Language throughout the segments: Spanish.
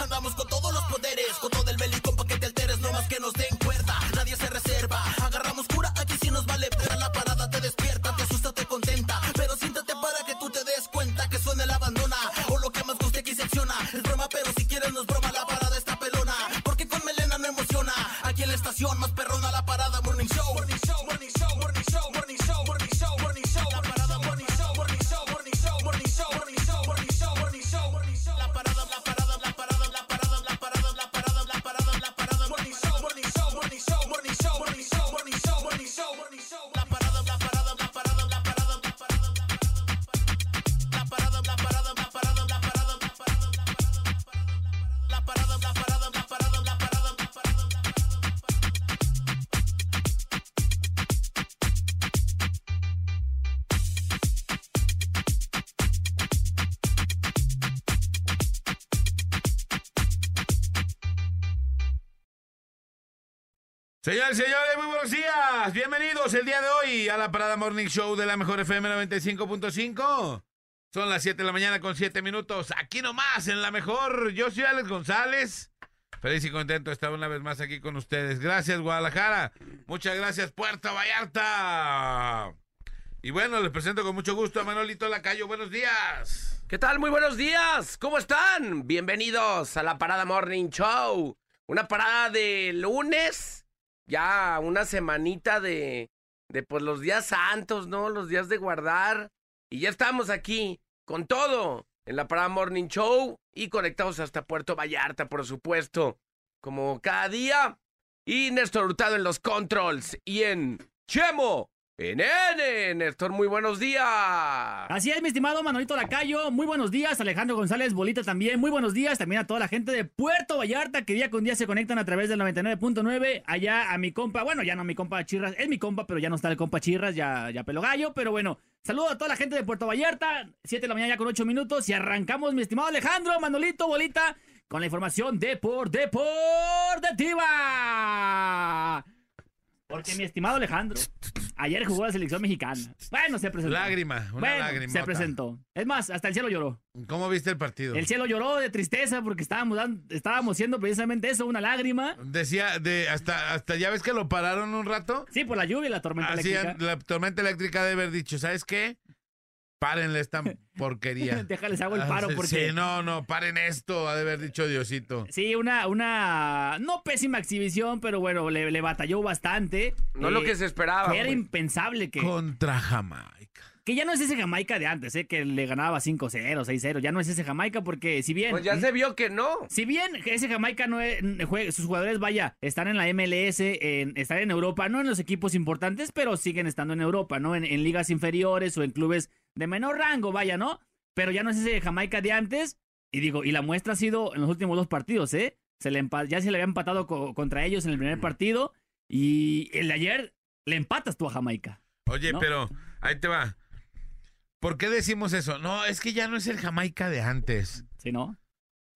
Andamos con Morning Show de la Mejor FM 95.5. Son las 7 de la mañana con 7 minutos. Aquí nomás, en la Mejor. Yo soy Alex González. Feliz y contento de estar una vez más aquí con ustedes. Gracias, Guadalajara. Muchas gracias, Puerto Vallarta. Y bueno, les presento con mucho gusto a Manolito Lacayo. Buenos días. ¿Qué tal? Muy buenos días. ¿Cómo están? Bienvenidos a la Parada Morning Show. Una parada de lunes. Ya una semanita de, de pues los días santos, ¿no? Los días de guardar. Y ya estamos aquí con todo en la Parada Morning Show y conectados hasta Puerto Vallarta, por supuesto. Como cada día. Y Néstor Hurtado en los controls. Y en Chemo. En N. Néstor, muy buenos días. Así es, mi estimado Manolito Lacayo. Muy buenos días, Alejandro González Bolita también. Muy buenos días también a toda la gente de Puerto Vallarta que día con día se conectan a través del 99.9. Allá a mi compa, bueno, ya no mi compa Chirras, es mi compa, pero ya no está el compa Chirras, ya, ya pelo gallo. Pero bueno, saludo a toda la gente de Puerto Vallarta. 7 de la mañana ya con 8 minutos y arrancamos, mi estimado Alejandro, Manolito, Bolita, con la información de por Deportiva. Porque mi estimado Alejandro, ayer jugó la selección mexicana. Bueno, se presentó. Lágrima, una Bueno, lágrima. se presentó. Es más, hasta el cielo lloró. ¿Cómo viste el partido? El cielo lloró de tristeza porque estábamos, dando- estábamos siendo precisamente eso, una lágrima. Decía, de hasta, hasta ya ves que lo pararon un rato. Sí, por la lluvia y la tormenta Así, eléctrica. la tormenta eléctrica debe haber dicho, ¿sabes qué? Párenle esta porquería. Déjales hago el paro Ah, porque... Sí, no, no, paren esto, ha de haber dicho Diosito. Sí, una, una, no pésima exhibición, pero bueno, le, le batalló bastante. No Eh, lo que se esperaba. Era impensable que, Contra Jamaica. que ya no es ese Jamaica de antes, ¿eh? que le ganaba 5-0, 6-0. Ya no es ese Jamaica porque si bien... Pues ya se vio que no. Si bien ese Jamaica no es, sus jugadores, vaya, están en la MLS, en, están en Europa, no en los equipos importantes, pero siguen estando en Europa, ¿no? En, en ligas inferiores o en clubes de menor rango, vaya, ¿no? Pero ya no es ese Jamaica de antes. Y digo, y la muestra ha sido en los últimos dos partidos, ¿eh? Se le ya se le había empatado co- contra ellos en el primer partido. Y el de ayer le empatas tú a Jamaica. Oye, ¿No? pero ahí te va. ¿Por qué decimos eso? No, es que ya no es el Jamaica de antes. ¿Sí, no?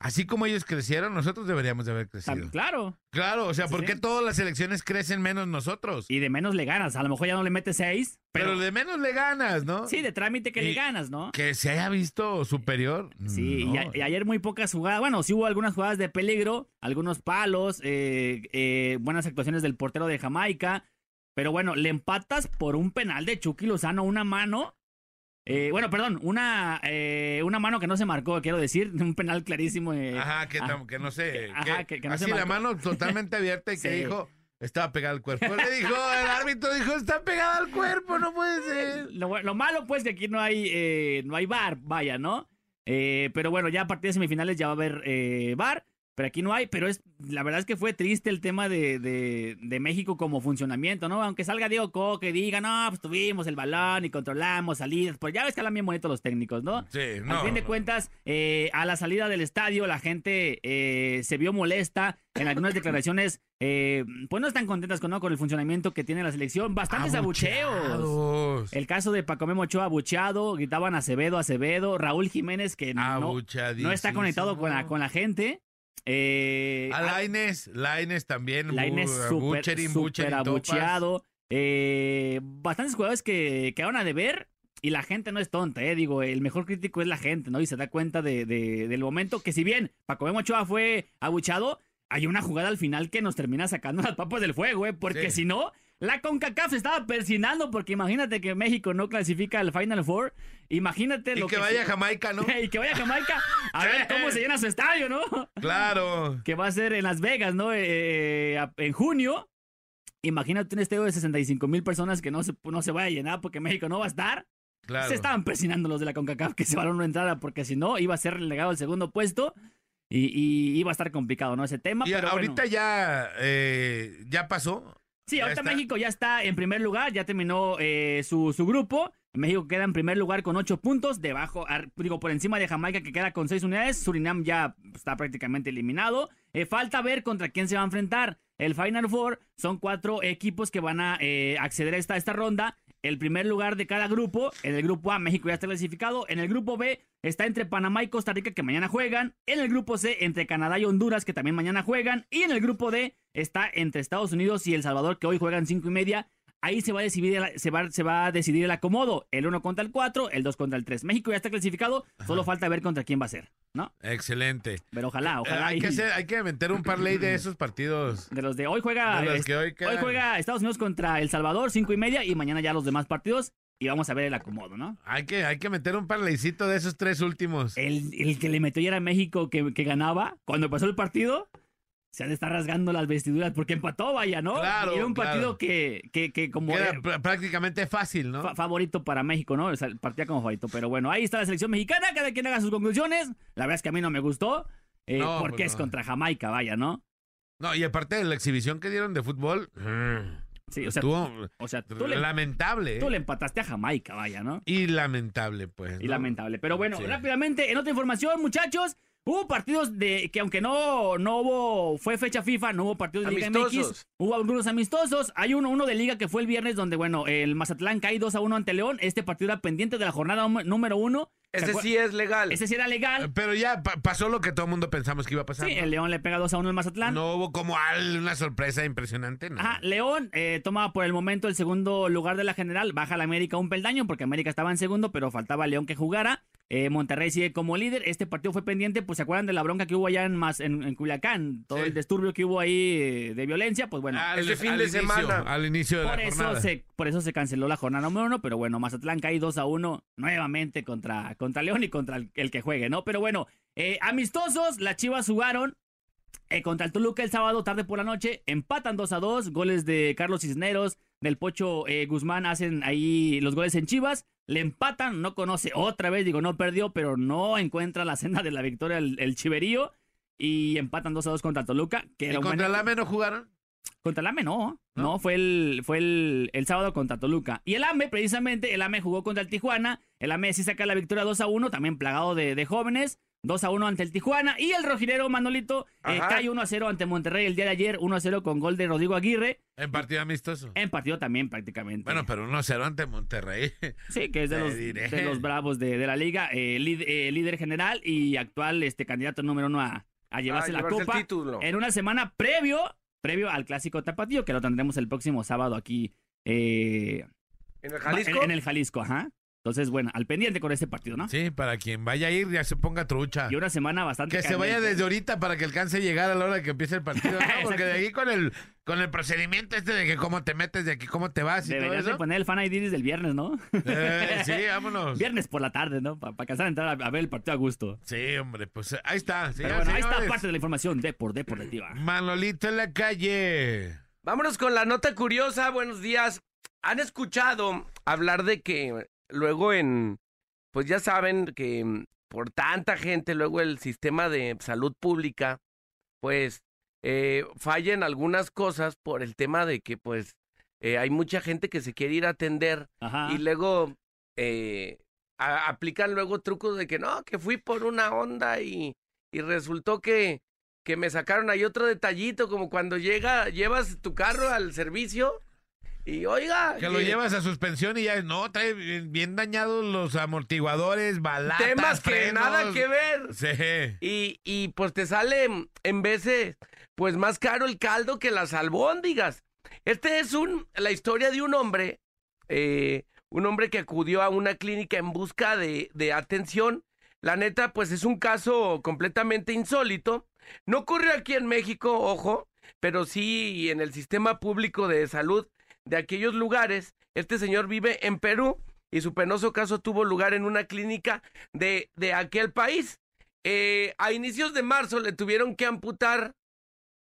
Así como ellos crecieron, nosotros deberíamos de haber crecido. Claro. Claro, o sea, ¿por sí. qué todas las selecciones crecen menos nosotros? Y de menos le ganas. A lo mejor ya no le metes seis, Pero, pero, de menos le ganas, ¿no? sí, de trámite que Y- le ganas, ¿no? Que se haya visto superior. Sí, no. y, a- y ayer muy pocas jugadas. Bueno, sí hubo algunas jugadas de peligro, algunos palos, eh, eh, buenas actuaciones del portero de Jamaica. Pero bueno, le empatas por un penal de Chucky Lozano, una mano. Eh, bueno, perdón, una, eh, una mano que no se marcó, quiero decir, un penal clarísimo. eh, Ajá, que, ah, que no sé. ajá, que- que- que no se así la marcó. mano totalmente abierta y que Sí. dijo, estaba pegada al cuerpo. Le dijo, el árbitro dijo, está pegada al cuerpo, no puede ser. Lo, lo malo, pues, que aquí no hay, eh, no hay bar, vaya, ¿no? Eh, pero bueno, ya a partir de semifinales ya va a haber eh, bar, pero aquí no hay. Pero es la verdad es que fue triste el tema de, de- de México como funcionamiento, ¿no? Aunque salga Diego Coque y diga, no, pues tuvimos el balón y controlamos salidas, pues ya ves que hablan bien bonito los técnicos, ¿no? Sí, no. Al fin de cuentas, eh, a la salida del estadio, la gente eh, se vio molesta en algunas declaraciones, eh, pues no están contentas con, ¿no? con el funcionamiento que tiene la selección. Bastantes abucheos. Abucheados. El caso de Paco Memo Ochoa abucheado, gritaban Acevedo, Acevedo, Raúl Jiménez que no, no está conectado con la, con la gente. Eh, A Laines, Laines también. Súper Butcherin, topas. abucheado. Eh, bastantes jugadores que quedaron a deber. Y la gente no es tonta, ¿eh? Digo, el mejor crítico es la gente, ¿no? Y se da cuenta de, de- del momento que si bien Paco Memo Ochoa fue abuchado, hay una jugada al final que nos termina sacando las papas del fuego, ¿eh? Porque Sí. si no, la CONCACAF se estaba persinando porque imagínate que México no clasifica al Final Four. Imagínate Y lo que que... vaya a Jamaica, ¿no? y que vaya a Jamaica a ver cómo se llena su estadio, ¿no? Claro. que va a ser en Las Vegas, ¿no? Eh, a- en junio. Imagínate un estadio de 65 mil personas que no se, no se vaya a llenar porque México no va a estar. Claro. Se estaban presionando los de la CONCACAF que se van a una entrada porque si no iba a ser relegado al segundo puesto y, y iba a estar complicado, ¿no? Ese tema. Y pero ahorita bueno. ya, eh, ya pasó. Sí, ahorita está. México ya está en primer lugar, ya terminó eh, su, su grupo. México queda en primer lugar con ocho puntos, debajo, ar- digo, por encima de Jamaica que queda con seis unidades. Surinam ya está prácticamente eliminado. Eh, falta ver contra quién se va a enfrentar. El Final Four son cuatro equipos que van a eh, acceder a esta, esta ronda. El primer lugar de cada grupo, en el grupo A, México ya está clasificado. En el grupo B está entre Panamá y Costa Rica que mañana juegan. En el grupo C, entre Canadá y Honduras que también mañana juegan. Y en el grupo D está entre Estados Unidos y El Salvador que hoy juegan cinco y media. Ahí se va a decidir el, se va, se va a decidir el acomodo. El 1 contra el 4, el 2 contra el 3. México ya está clasificado, solo falta ver contra quién va a ser, ¿no? Excelente. Pero ojalá, Eh, ojalá. hay, y- que hacer, hay que meter un parlay de esos partidos. De los de hoy juega. De los que hoy quedan. juega Estados Unidos contra El Salvador, cinco y media, y mañana ya los demás partidos. Y vamos a ver el acomodo, ¿no? Hay que, hay que meter un parlaycito de esos tres últimos. El, el que le metió ya era México que, que ganaba. Cuando pasó el partido, se han de estar rasgando las vestiduras porque empató, vaya, ¿no? Claro, Y era un partido claro. que, que, que como eh, pr- prácticamente fácil, ¿no? fa- favorito para México, ¿no? O sea, partía como favorito. Pero bueno, ahí está la selección mexicana. Cada quien haga sus conclusiones. La verdad es que a mí no me gustó. eh, No, porque pues es contra Jamaica, vaya, ¿no? No, y aparte de la exhibición que dieron de fútbol, Sí, o sea, estuvo o sea tú, le, lamentable. tú ¿eh? le empataste a Jamaica, vaya, ¿no? Y lamentable, pues. Y ¿no? lamentable. Pero bueno, Sí. rápidamente, en otra información, muchachos, hubo partidos de que aunque no, no hubo, fue fecha FIFA, no hubo partidos de Liga MX, Amistosos. hubo algunos amistosos. Hay uno, uno de Liga que fue el viernes donde, bueno, el Mazatlán cae 2 a 1 ante León. Este partido era pendiente de la jornada número uno. ¿Se Ese acuer- sí es legal. Ese sí era Eh, legal. Pero ya pa- pasó lo que todo el mundo pensamos que iba a pasar. Sí, ¿no? el León le pega 2 a 1 al Mazatlán. No hubo como al- una sorpresa impresionante, ¿no? Ajá, León eh, toma por el momento el segundo lugar de la general, baja la América un peldaño porque América estaba en segundo, pero faltaba León que jugara. Eh, Monterrey sigue como líder. Este partido fue pendiente, pues se acuerdan de la bronca que hubo allá en, Mas- en, en Culiacán, todo Sí. el disturbio que hubo ahí eh, de violencia, pues bueno. Al- Ese fin al de inicio, semana. Al inicio de Por la eso, jornada. se, por eso se canceló la jornada número uno, pero bueno, Mazatlán cae 2 a 1 nuevamente contra, contra León y contra el, el que juegue, ¿no? Pero bueno, eh, amistosos, las Chivas jugaron eh, contra el Toluca el sábado tarde por la noche, empatan 2 a 2, goles de Carlos Cisneros, del Pocho eh, Guzmán hacen ahí los goles en Chivas, le empatan, no conoce otra vez, digo, no perdió, pero no encuentra la senda de la victoria el, el Chiverío y empatan 2 a 2 contra Toluca, que ¿Y era contra el AME no jugaron? contra el AME no, ¿No? no, fue el fue el, el sábado contra Toluca. Y el AME, precisamente, el AME jugó contra el Tijuana. El AME sí saca la victoria 2 a 1, también plagado de, de jóvenes. 2 a 1 ante el Tijuana. Y el rojinero Manolito eh, cae 1 a 0 ante Monterrey el día de ayer. 1 a 0 con gol de Rodrigo Aguirre. En partido amistoso. En partido también prácticamente. Bueno, pero 1-0 ante Monterrey. Sí, que es de los, de los bravos de, de la liga. eh, eh, líder general y actual este candidato número uno a, a llevarse Ah, la llevarse el copa. título. En una semana previo, previo al clásico tapatío, que lo tendremos el próximo sábado aquí eh, ¿En el Jalisco? En, en el Jalisco, ajá. Entonces, bueno, al pendiente con este partido, ¿no? Sí, para quien vaya a ir ya se ponga trucha. Y una semana bastante Que se vaya desde ahorita para que alcance a llegar a la hora que empiece el partido, ¿no? Porque de aquí con el con el procedimiento este de que cómo te metes, de aquí cómo te vas y todo Deberías de eso. poner el fan ID desde el viernes, ¿no? Eh, sí, vámonos. viernes por la tarde, ¿no? Para alcanzar a entrar a, a ver el partido a gusto. Sí, hombre, pues ahí está. Pero bueno, ahí está parte de la información de por deportiva. Manolito en la calle. Vámonos con la nota curiosa. Buenos días. ¿Han escuchado hablar de que luego en, pues ya saben que mm, por tanta gente, luego el sistema de salud pública, pues eh, falla en algunas cosas por el tema de que pues eh, hay mucha gente que se quiere ir a atender Ajá. y luego eh, a- aplican luego trucos de que no, que fui por una onda y, y resultó que, que me sacaron ahí otro detallito, como cuando llega, llevas tu carro al servicio y oiga, Que lo eh, llevas a suspensión y ya no, trae bien, dañados los amortiguadores, balatas, temas que nada que ver. Sí. Y, y pues te sale en veces pues más caro el caldo que las albóndigas. Este es un la historia de un hombre, eh, un hombre que acudió a una clínica en busca de, de atención. La neta, pues es un caso completamente insólito. No ocurrió aquí en México, ojo, pero sí en el sistema público de salud de aquellos lugares. Este señor vive en Perú y su penoso caso tuvo lugar en una clínica de, de aquel país. Eh, a inicios de marzo le tuvieron que amputar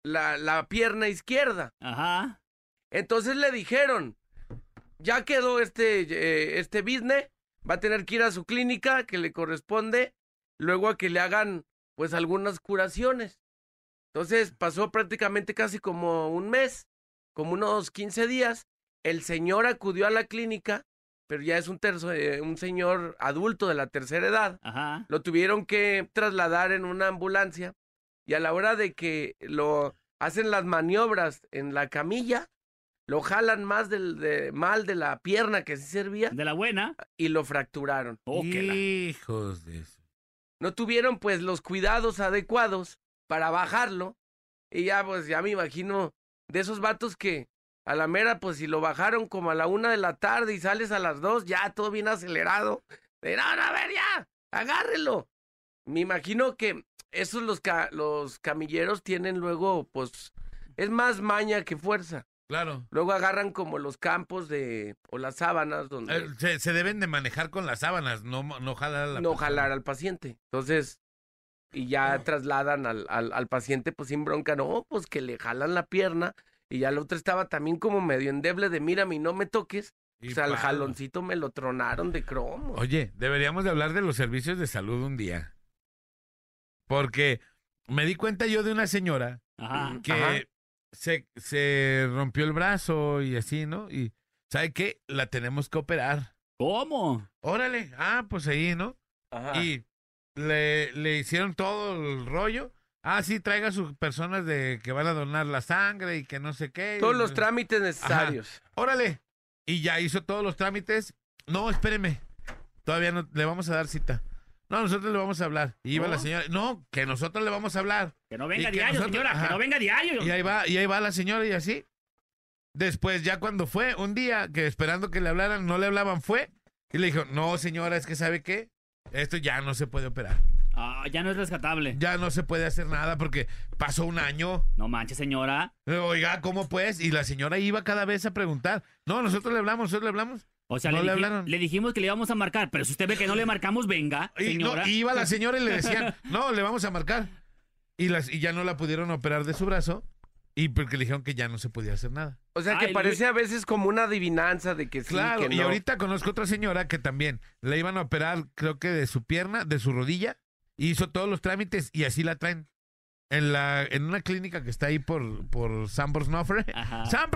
la, la pierna izquierda. Ajá. Entonces le dijeron, ya quedó este, eh, este business, va a tener que ir a su clínica que le corresponde, luego a que le hagan pues algunas curaciones. Entonces pasó prácticamente casi como un mes, como unos 15 días. El señor acudió a la clínica, pero ya es un, terzo- eh, un señor adulto de la tercera edad. Ajá. Lo tuvieron que trasladar en una ambulancia y a la hora de que lo hacen las maniobras en la camilla, lo jalan más del, de, mal de la pierna que sí servía De la buena. y lo fracturaron. Oh, Hijos de eso. No tuvieron pues los cuidados adecuados para bajarlo y ya pues ya me imagino de esos vatos que a la mera pues si lo bajaron como a la una de la tarde y sales a las dos ya todo bien acelerado. De, no, no, a ver ya, agárrelo. Me imagino que esos los, ca- los camilleros tienen luego pues es más maña que fuerza. Claro. Luego agarran como los campos de o las sábanas donde Eh, Se, se deben de manejar con las sábanas, no, no jalar a la no persona. jalar al paciente. Entonces, y ya trasladan al, al, al paciente pues sin bronca, no, pues que le jalan la pierna y ya el otro estaba también como medio endeble de mírame y no me toques. Y o sea, el palo. jaloncito me lo tronaron de cromo. Oye, deberíamos de hablar de los servicios de salud un día. Porque me di cuenta yo de una señora Ajá. que Ajá. se, se rompió el brazo y así, ¿no? Y ¿sabe qué? La tenemos que operar. ¿Cómo? Órale, ah, pues ahí, ¿no? Ajá. Y le, le hicieron todo el rollo. Ah, sí, traiga sus personas de que van a donar la sangre y que no sé qué. Todos Y- los trámites necesarios. Órale. Y ya hizo todos los trámites. No, espéreme. Todavía no le vamos a dar cita. No, nosotros le vamos a hablar. Y iba ¿No? la señora. No, que nosotros le vamos a hablar. Que no venga que diario, nosotros- señora. ajá. Que no venga diario. Y ahí va, y ahí va la señora y así. Después, ya cuando fue, un día que esperando que le hablaran, no le hablaban, fue. Y le dijo, no, señora, es que sabe qué. Esto ya no se puede operar. Ah, ya no es rescatable. Ya no se puede hacer nada porque pasó un año. No manches, señora. Oiga, ¿cómo pues? Y la señora iba cada vez a preguntar. No, nosotros le hablamos, nosotros le hablamos. O sea, No le, hablaron. le dijimos que le íbamos a marcar, pero si usted ve que no le marcamos, venga, Y, no, señora. y iba la señora y le decían, no, le vamos a marcar. Y, las, y ya no la pudieron operar de su brazo. Y porque le dijeron que ya no se podía hacer nada. O sea que Ay, parece a veces como una adivinanza de que sí, Claro, que y no. ahorita conozco otra señora que también le iban a operar, creo que de su pierna, de su rodilla, hizo todos los trámites y así la traen. En, la, en una clínica que está ahí por, por San Bernoffer. Ajá. San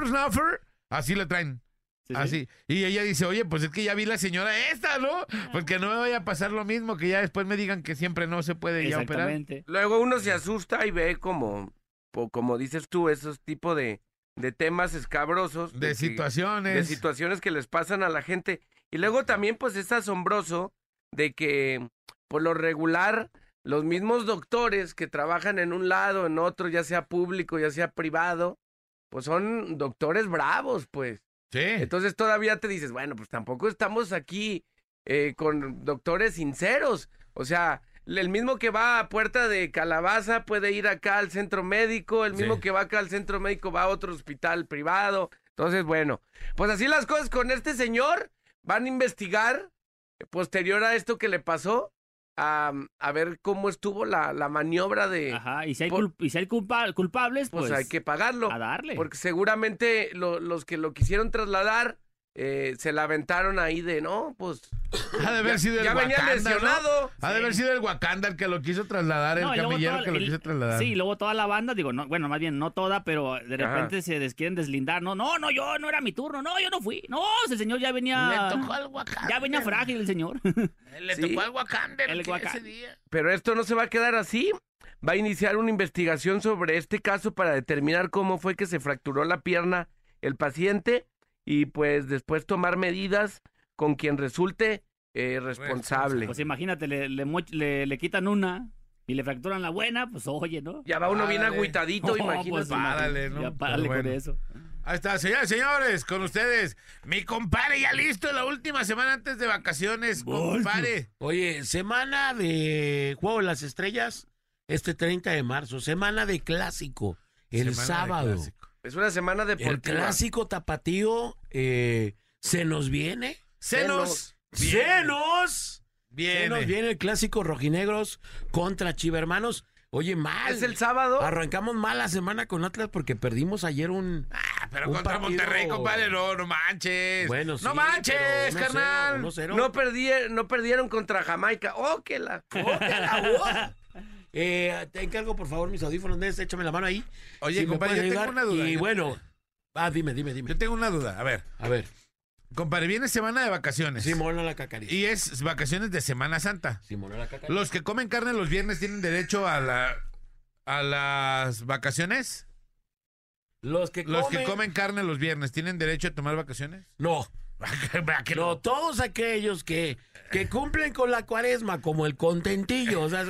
así la traen. Sí, sí. Así. Y ella dice, oye, pues es que ya vi la señora esta, ¿no? Porque no me vaya a pasar lo mismo, que ya después me digan que siempre no se puede ya operar. Exactamente. Luego uno se asusta y ve como, como dices tú, esos tipos de, de temas escabrosos. De situaciones. de situaciones que les pasan a la gente. Y luego también, pues, es asombroso de que, por lo regular, los mismos doctores que trabajan en un lado, en otro, ya sea público, ya sea privado, pues son doctores bravos, pues. Sí. Entonces todavía te dices, bueno, pues tampoco estamos aquí eh, con doctores sinceros. O sea, el mismo que va a Puerta de Calabaza puede ir acá al centro médico, el mismo Sí. que va acá al centro médico va a otro hospital privado. Entonces, bueno, pues así las cosas con este señor. Van a investigar, posterior a esto que le pasó, a, a ver cómo estuvo la, la maniobra de... Ajá. Y si hay, Por- y si hay culpa- culpables, Pues, pues, hay que pagarlo. a darle. Porque seguramente lo- los que lo quisieron trasladar eh, se la aventaron ahí de, no, pues Ha de haber ya, sido el ya venía Wakanda, ¿no? lesionado. Ha de haber sido el Wakanda el que lo quiso trasladar, No, el camillero toda- que lo el- quiso trasladar. Sí, y luego toda la banda, digo, no, bueno, más bien no toda, pero de Ajá. repente se des- quieren deslindar. No, no, no, yo no era mi turno, no, yo no fui. No, el señor ya venía. Le tocó al Wakanda. Ya venía frágil el señor. Le Sí. tocó al Wakanda El que Wakanda. ese día. Pero esto no se va a quedar así. Va a iniciar una investigación sobre este caso para determinar cómo fue que se fracturó la pierna el paciente y pues después tomar medidas con quien resulte eh, responsable. Pues imagínate, le, le, moch- le- le quitan una y le fracturan la buena, pues oye, ¿no? Ya va uno bien Párale. agüitadito, No, imagínate. pues, Párale, ¿no? Ya párale Pero con eso. Ahí está, señores, señores, con ustedes. Mi compadre ya listo la última semana antes de vacaciones, compadre. Oye, semana de Juego de las Estrellas, este 30 de marzo, semana de clásico, el Semana de sábado. Es una semana El deportiva. clásico tapatío eh, se nos viene. ¡Se nos! Se Viene. nos viene el clásico rojinegros contra Chiva Hermanos. Oye, mal. Es el sábado. Arrancamos mal la semana con Atlas porque perdimos ayer un. Ah, pero Un contra partido- Monterrey, compadre, no, no manches. Bueno, sí, no manches, pero 1-0, carnal. 1-0. No, perdi- no perdieron contra Jamaica. ¡Oh, que la! Eh, te encargo, por favor, mis audífonos. Échame la mano ahí. Oye, me compadre, yo tengo una duda. Y bueno, ah, dime, dime, dime. Yo tengo una duda. A ver, A ver, compadre, viene semana de vacaciones. Simona la cacarita. Y es vacaciones de Semana Santa. Simona la cacarita. ¿Los que comen carne los viernes tienen derecho a la a las vacaciones? Los que ¿Los comen... que comen carne los viernes tienen derecho a tomar vacaciones? No, ¿Verdad que no, todos aquellos que, que cumplen con la cuaresma, como el contentillo, o sea.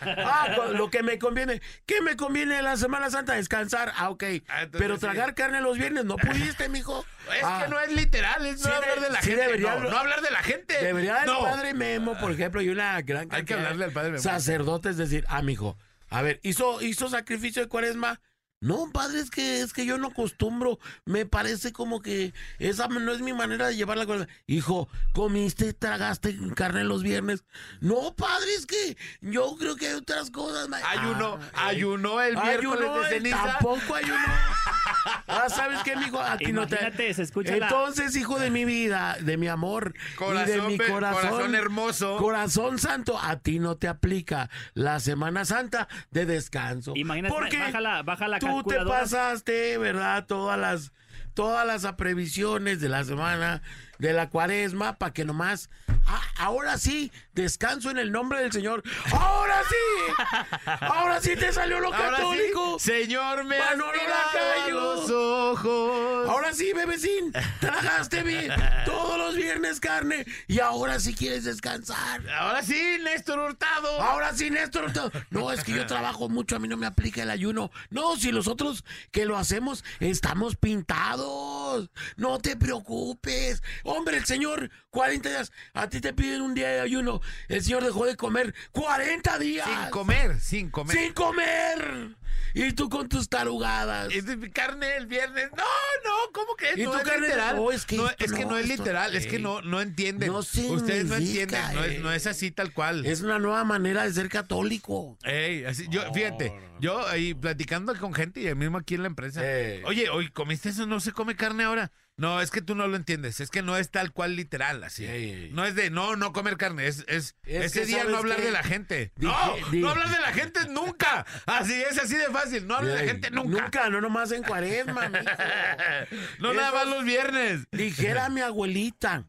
Ah, lo que me conviene. ¿Qué me conviene en la Semana Santa? Descansar. Ah, ok. Ah, entonces Pero sí. tragar carne los viernes, ¿no pudiste, mijo? Es Ah, que no es literal, es no hablar de- la sí gente. debería no, hablar de la gente. Debería el no. padre Memo, por ejemplo, y una gran Hay que cantidad hablarle al padre Memo. Sacerdotes decir, ah, mijo, a ver, ¿hizo, hizo sacrificio de cuaresma? No, padre, es que, es que yo no acostumbro. Me parece como que esa no es mi manera de llevar la cuaresma. Hijo, ¿comiste, tragaste carne los viernes? No, padre, es que yo creo que hay otras cosas. Ayuno, Ah, ayuno el miércoles ayuno, de eh, ceniza. Tampoco ayuno. Ah, ¿sabes qué, mijo? A ti no te... Se escucha la- Entonces, hijo de mi vida, de mi amor, y de Corazón, mi pe- corazón, corazón hermoso. corazón santo, a ti no te aplica la Semana Santa de descanso. Imagínate, Porque baja la, baja la tú te calculadora. pasaste, ¿verdad? Todas las todas las previsiones de la semana de la cuaresma para que nomás ah, ahora sí descanso en el nombre del Señor. Ahora sí. Ahora sí te salió lo Ahora católico. sí, señor, me has Lacayo. los ojos. Ahora sí, bebecín, tragaste bien todos los viernes carne y ahora sí quieres descansar. Ahora sí, Néstor Hurtado. Ahora sí, Néstor. to- No, es que yo trabajo mucho, a mí no me aplica el ayuno. No, si los otros que lo hacemos estamos pintados. No te preocupes. Hombre, el Señor, 40 días. A ti te piden un día de ayuno. El Señor dejó de comer 40 días. Sin comer, sin comer. Sin comer. Y tú con tus tarugadas. Es de carne el viernes. No, no, ¿cómo que ¿Y no tu es carne? literal? No, es que no, es que no, no es esto- literal, es que no, no entienden. No Ustedes no significa, entienden, no es, eh. no es así tal cual. Es una nueva manera de ser católico. Ey, así, yo, fíjate, yo ahí platicando con gente y el mismo aquí en la empresa. Ey. Oye, hoy comiste eso, no se come carne ahora. No, es que tú no lo entiendes, es que no es tal cual literal, así. No es de no, no comer carne, es, es, Es ese día ¿sabes no hablar qué? de la gente. Dije- no, no hablar de la gente nunca. Así es, así de fácil, no hablar de la gente nunca. Nunca, no nomás en cuaresma, mijo. No nada Esos- más los viernes. Dijera mi abuelita,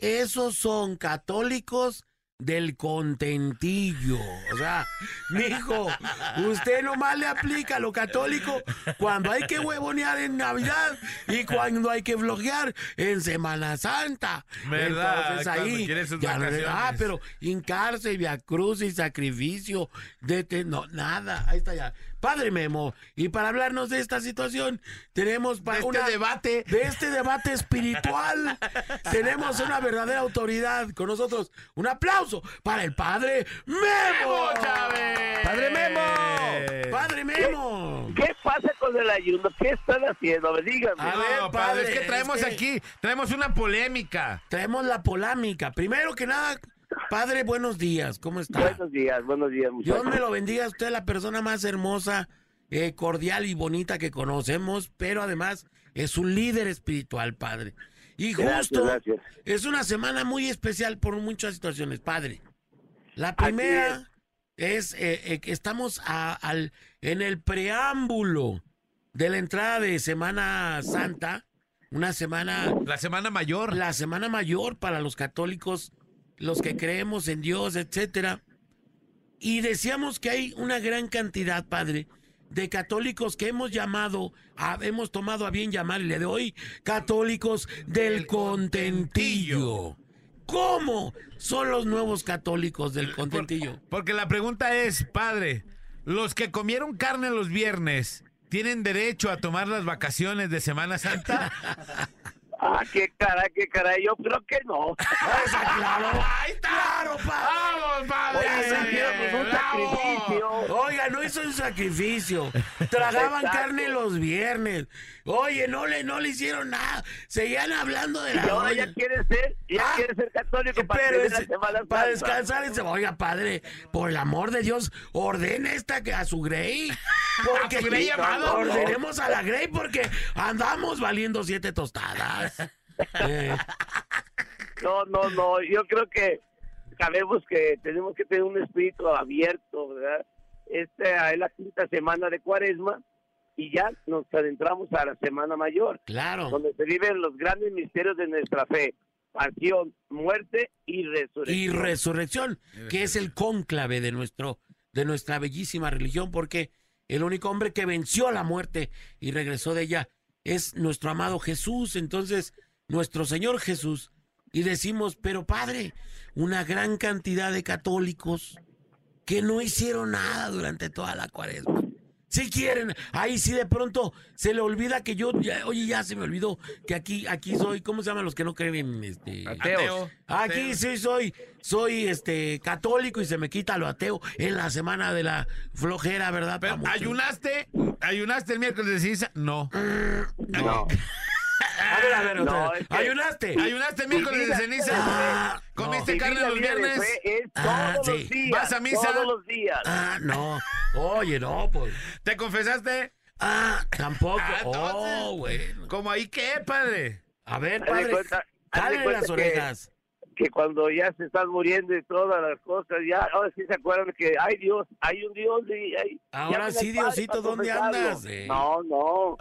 esos son católicos del contentillo. O sea, mijo, usted nomás le aplica lo católico cuando hay que huevonear en Navidad y cuando hay que flojear en Semana Santa. ¿Verdad? Entonces ahí, ya no le- ah, pero hincarse, via cruz y sacrificio, de no, nada, ahí está ya. Padre Memo, y para hablarnos de esta situación, tenemos para De este debate. de este debate espiritual. Tenemos una verdadera autoridad con nosotros. Un aplauso para el Padre Memo. Chávez! Padre Memo. Padre Memo. ¿Qué pasa con el ayuno? ¿Qué están haciendo? Me díganme. A No, ver, padre, padre, es que traemos es que- aquí, traemos una polémica. Traemos la polémica. Primero que nada, Padre, buenos días. ¿Cómo está? Buenos días, buenos días, Dios muchachos. me lo bendiga. Usted es la persona más hermosa, eh, cordial y bonita que conocemos, pero además es un líder espiritual, Padre. Y justo gracias. es una semana muy especial por muchas situaciones, Padre. La primera es eh, eh, que estamos a- al, en el preámbulo de la entrada de Semana Santa, una semana La semana mayor. la semana mayor para los católicos, los que creemos en Dios, etcétera. Y decíamos que hay una gran cantidad, padre, de católicos que hemos llamado, a- hemos tomado a bien llamarle de hoy católicos del El contentillo. contentillo. ¿Cómo son los nuevos católicos del contentillo? Porque la pregunta es, padre, ¿los que comieron carne los viernes tienen derecho a tomar las vacaciones de Semana Santa? Ah, qué caray, qué caray. Yo creo que no. claro. ¡Ahí está! ¡Claro, padre! ¡Vamos, padre! Oye, no hicieron un ¡Bravo! sacrificio. Oiga, no hizo un sacrificio. Tragaban Exacto. carne los viernes. Oye, no le, no le hicieron nada. Seguían hablando de Y la ahora olla. ya quiere ser, ya Ah, quiere ser católico para Pero la es- Semana para descansar ese, oiga padre, por el amor de Dios, ordene esta que a su Grey, porque ¿A su Grey amado? ordenemos a la Grey porque andamos valiendo siete tostadas. No, no, no. Yo creo que sabemos que tenemos que tener un espíritu abierto, ¿verdad? Esta es la quinta semana de Cuaresma y ya nos adentramos a la Semana Mayor, claro. donde se viven los grandes misterios de nuestra fe: pasión, muerte y resurrección. Y resurrección, que es el cónclave de nuestro, de nuestra bellísima religión, porque el único hombre que venció la muerte y regresó de ella es nuestro amado Jesús. Entonces, nuestro Señor Jesús. Y decimos, pero Padre, una gran cantidad de católicos que no hicieron nada durante toda la cuaresma. Si quieren, ahí sí de pronto se le olvida que yo, ya- oye, ya se me olvidó que aquí, aquí soy, ¿cómo se llaman los que no creen? Este, Ateos. Aquí Ateo. sí soy, soy este católico y se me quita lo ateo en la semana de la flojera, ¿verdad? Pero? ¿Ayunaste? ¿Ayunaste el miércoles de ceniza? No. No. A ver, a ver, otra No, vez. es que- ¿Ayunaste? ¿Ayunaste el miércoles de ceniza? Ah, ¿Comiste Mi carne los viernes? Ah, todos sí. los días. ¿Vas a misa? Todos los días. Ah, no. Oye, no, pues. ¿Te confesaste? Ah, tampoco. Ah, entonces. Oh, bueno. ¿Cómo ahí qué, padre? A ver, padre. Dale las que- orejas. Que cuando ya se están muriendo y todas las cosas, ya ahora sí se acuerdan que hay Dios, hay un Dios y hay... Ahora sí, Diosito, ¿dónde andas? Eh. No, no.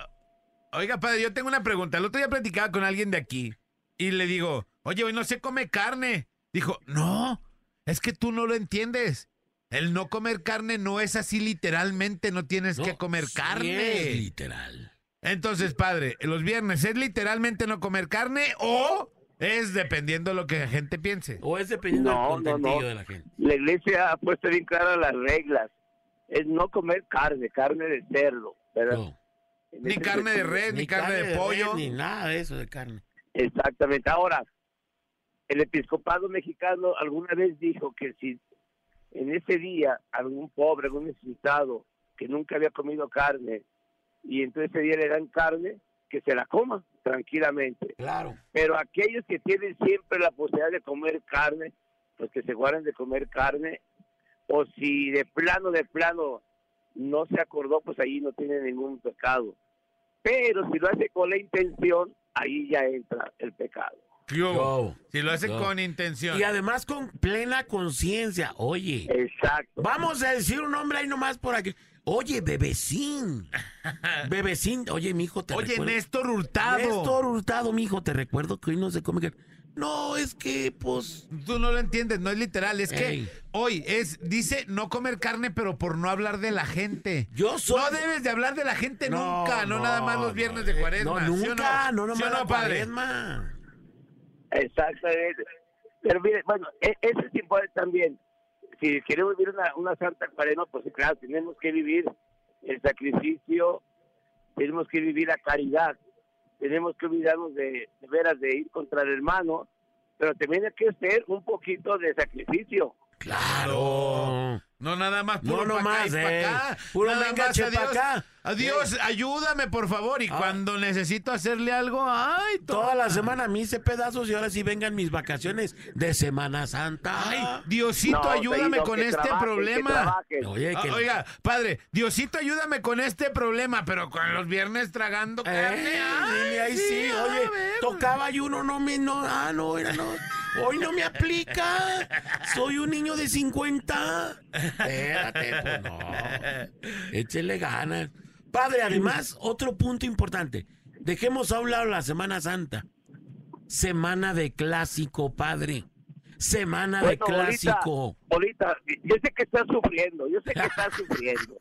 Oiga, padre, yo tengo una pregunta. El otro día platicaba con alguien de aquí y le digo, oye, hoy no se come carne. Dijo, no, es que tú no lo entiendes. El no comer carne no es así literalmente, no tienes No, que comer sí carne. es literal. Entonces, padre, los viernes, ¿es literalmente no comer carne o es dependiendo de lo que la gente piense? O es dependiendo No, del no, no. de la gente. La iglesia ha puesto bien claras las reglas. Es no comer carne, carne de cerdo, ¿verdad? No. En Ni carne de res, ni carne de pollo. ni nada de eso de carne. Exactamente. Ahora, el episcopado mexicano alguna vez dijo que si en ese día algún pobre, algún necesitado que nunca había comido carne y entonces ese día le dan carne, que se la coma tranquilamente. Claro. Pero aquellos que tienen siempre la posibilidad de comer carne, pues que se guarden de comer carne, o si de plano, de plano no se acordó, pues ahí no tiene ningún pecado. Pero si lo hace con la intención, ahí ya entra el pecado. Yo. Si lo hace Yo. con intención. Y además con plena conciencia. Oye, Exacto. vamos a decir un nombre ahí nomás por aquí. Oye, bebecín. Bebecín. Oye, mijo, te Oye, recuerdo. Néstor Hurtado. Néstor Hurtado, mijo, te recuerdo que hoy no se come carne. No, es que, pues... Tú no lo entiendes, no es literal. Es que hoy es, dice no comer carne, pero por no hablar de la gente. Yo soy... No debes de hablar de la gente No, nunca, no, no, nada más los no, viernes eh, de cuaresma. No, ¿sí nunca, no, ¿Sí nomás o la no, padre? cuaresma. Exactamente. Pero mire, bueno, e- eso es importante también. Si queremos vivir una, una santa cuarema, pues claro, tenemos que vivir el sacrificio, tenemos que vivir la caridad, tenemos que olvidarnos de, de veras de ir contra el hermano, pero también hay que hacer un poquito de sacrificio. Claro. No, nada más puro No, nomás, acá eh. acá. Puro nada venga, más, adiós. acá. Adiós, ayúdame, por favor. Y Ah. cuando necesito hacerle algo, ay, Toda la semana me hice pedazos y ahora sí vengan mis vacaciones de Semana Santa. Ay, Diosito, No, ayúdame con este problema. Oye, Ah, que... Oiga, padre, Diosito, ayúdame con este problema, pero con los viernes tragando Eh, carne. ay, ahí sí, oye, tocaba y uno no me, no, ah, no, era no, hoy no me aplica, soy un niño de 50, espérate, pues no, échele ganas. Padre, además, otro punto importante, dejemos a un lado la Semana Santa, semana de clásico, padre, semana de Bueno, clásico. Ahorita, yo sé que estás sufriendo, yo sé que estás sufriendo.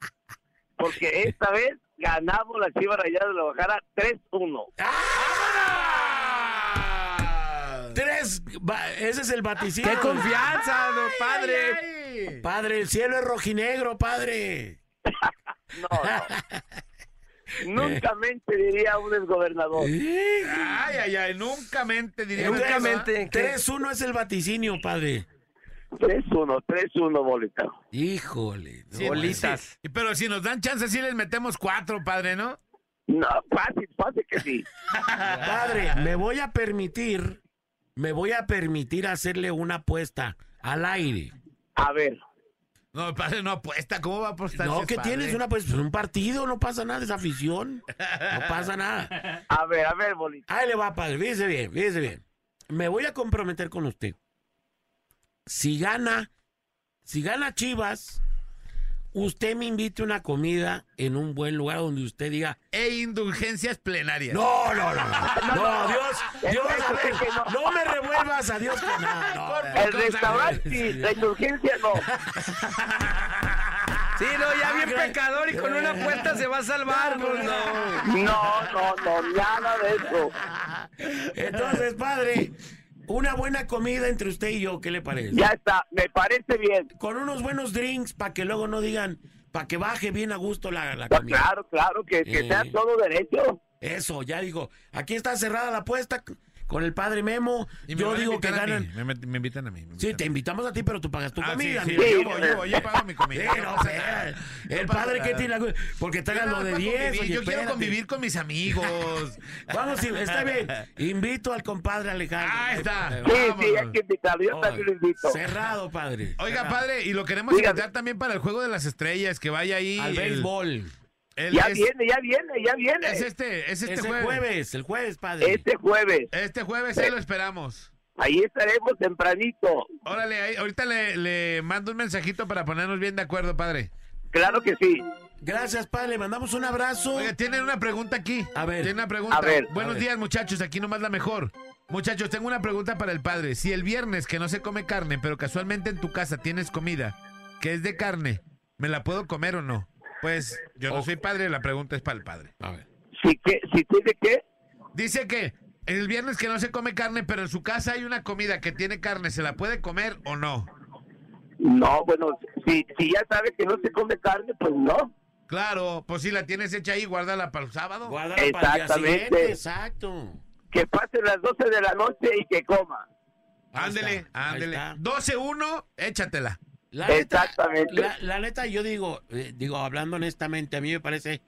Porque esta vez ganamos la Chivas Rayadas de la Bajara 3-1. ¡Vámonos! Tres, ese es el vaticinio. ¡Qué confianza, no, padre! Ay, Padre, el cielo es rojinegro, padre. No, no. Nunca mente diría un exgobernador. ay, ay, ay, nunca mente diría. Nunca una cosa. mente. ¿Qué? 3-1 es el vaticinio, padre. 3-1, 3-1, bolita. Híjole. Sí, Bolitas. sí. Pero si nos dan chance, sí les metemos cuatro, padre, ¿no? No, fácil, fácil que sí. Padre, me voy a permitir, me voy a permitir hacerle una apuesta al aire. A ver, No, padre, no apuesta. ¿Cómo va a apostar? No, que padre? tienes una pues un partido, no pasa nada, es afición. No pasa nada. a ver, a ver, bolita. Ahí le va, padre, fíjese bien, fíjese bien. Me voy a comprometer con usted. Si gana, si gana Chivas, usted me invite a una comida en un buen lugar donde usted diga, E indulgencias plenarias. no, no, no, no, no, Dios, Dios, a ver, sí que no. no me revuelvas a Dios con nada. no, El restaurante, sí, la indulgencia no. Sí, no, ya bien Ah, pecador y con una apuesta se va a salvar, pues no. No, no, no, nada de eso. Entonces, padre, una buena comida entre usted y yo, ¿qué le parece? Ya está, me parece bien. Con unos buenos drinks para que luego no digan, para que baje bien a gusto la, la comida. claro, claro, que, que Eh. sea todo derecho. Eso, ya digo, aquí está cerrada la apuesta con el padre Memo. Y me Yo digo que ganan. Me, invitan a mí. me Sí, invitan te invitamos a ti, pero tú pagas tu Ah, sí, comida. sí, yo, voy, yo, voy, yo pago mi Sí, comida. no, espera. El No pasa padre que tiene la- porque te Yo hagan nada lo de más para 10. convivir, oye, Yo quiero convivir con mis amigos. Vamos, sí, está bien. Invito al compadre Alejandro. Ahí está. Sí, sí, hay que invitarlo. Yo también lo invito. Cerrado, padre. Oiga, padre, y lo queremos invitar también para el juego de las estrellas, que vaya ahí. Al el- béisbol. El- Ya es, viene, ya viene, ya viene. es este, es este Es el jueves. jueves, el jueves, padre. Este jueves. Este jueves ahí lo esperamos. Ahí estaremos tempranito. Órale, ahí- ahorita le, le mando un mensajito para ponernos bien de acuerdo, padre. Claro que sí. Gracias, padre. Le mandamos un abrazo. Oiga, tienen una pregunta aquí. A ver. Tienen una pregunta. A ver. Buenos A ver. días, muchachos. Aquí nomás la mejor. Muchachos, tengo una pregunta para el padre. Si el viernes que no se come carne, pero casualmente en tu casa tienes comida que es de carne, ¿me la puedo comer o no? Pues yo no soy padre, la pregunta es para el padre. A ver. Si, que, si tiene que, Dice que el viernes que no se come carne, pero en su casa hay una comida que tiene carne, ¿se la puede comer o no? no, bueno, si, si ya sabe que no se come carne, pues no. Claro, pues si la tienes hecha ahí, guárdala para el sábado. Guárdala para el Exactamente. Exacto. Que pase las 12 de la noche y que coma. Ándele, ándele. está. 12-1, échatela. La neta, Exactamente. la, la neta, yo digo, eh, digo, hablando honestamente, a mí me parece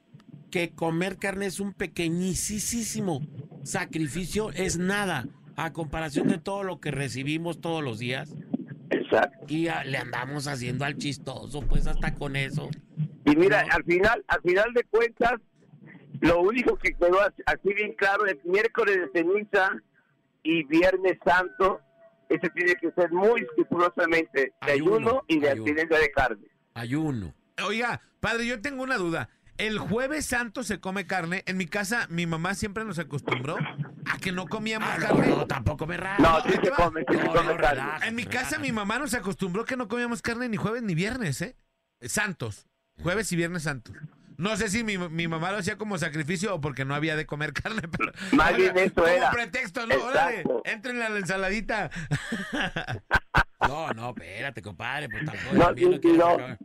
que comer carne es un pequeñísimo sacrificio, es nada a comparación de todo lo que recibimos todos los días Exacto. y ah, le andamos haciendo al chistoso, pues hasta con eso. Y mira, No. al final, al final de cuentas, lo único que quedó as- así bien claro es miércoles de ceniza y viernes santo. Ese tiene que ser muy escrupulosamente de Ayuno, ayuno y de ayuno. abstinencia de carne. Ayuno. Oiga, padre, yo tengo una duda. El jueves santo se come carne. En mi casa, mi mamá siempre nos acostumbró a que no comíamos Ah, carne. no, tampoco me rajo. No, sí se va. come, sí se come no, carne. relaja. En mi casa, mi mamá nos acostumbró que no comíamos carne ni jueves ni viernes, ¿eh? Santos. Jueves y viernes santos. No sé si mi, mi mamá lo hacía como sacrificio o porque no había de comer carne, pero. Más bien eso como era. pretexto, ¿no? Órale, entren a la ensaladita. No, no, espérate, compadre, pues tampoco No, también sí, no, quieras no. acabar,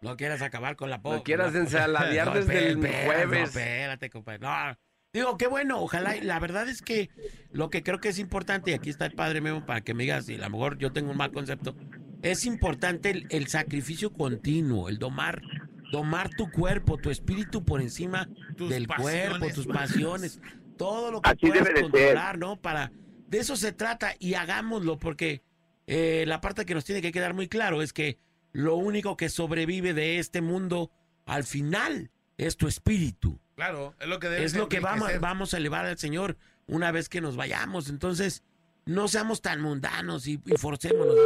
no quieras acabar con la po- No quieras ensaladear No, desde el jueves. No, espérate, compadre. No, digo, qué bueno, ojalá. La verdad es que lo que creo que es importante, y aquí está el padre Memo para que me digas si a lo mejor yo tengo un mal concepto, es importante el, el sacrificio continuo, el domar, domar tu cuerpo, tu espíritu por encima Tus del cuerpo, tus pasiones, todo lo que Así puedas debe de ser. controlar, ¿no? Para, de eso se trata y hagámoslo porque eh, la parte que nos tiene que quedar muy claro es que lo único que sobrevive de este mundo al final es tu espíritu. Claro, es lo que debe Es lo que vamos, vamos a elevar al Señor una vez que nos vayamos. Entonces, no seamos tan mundanos y, y forcémonos.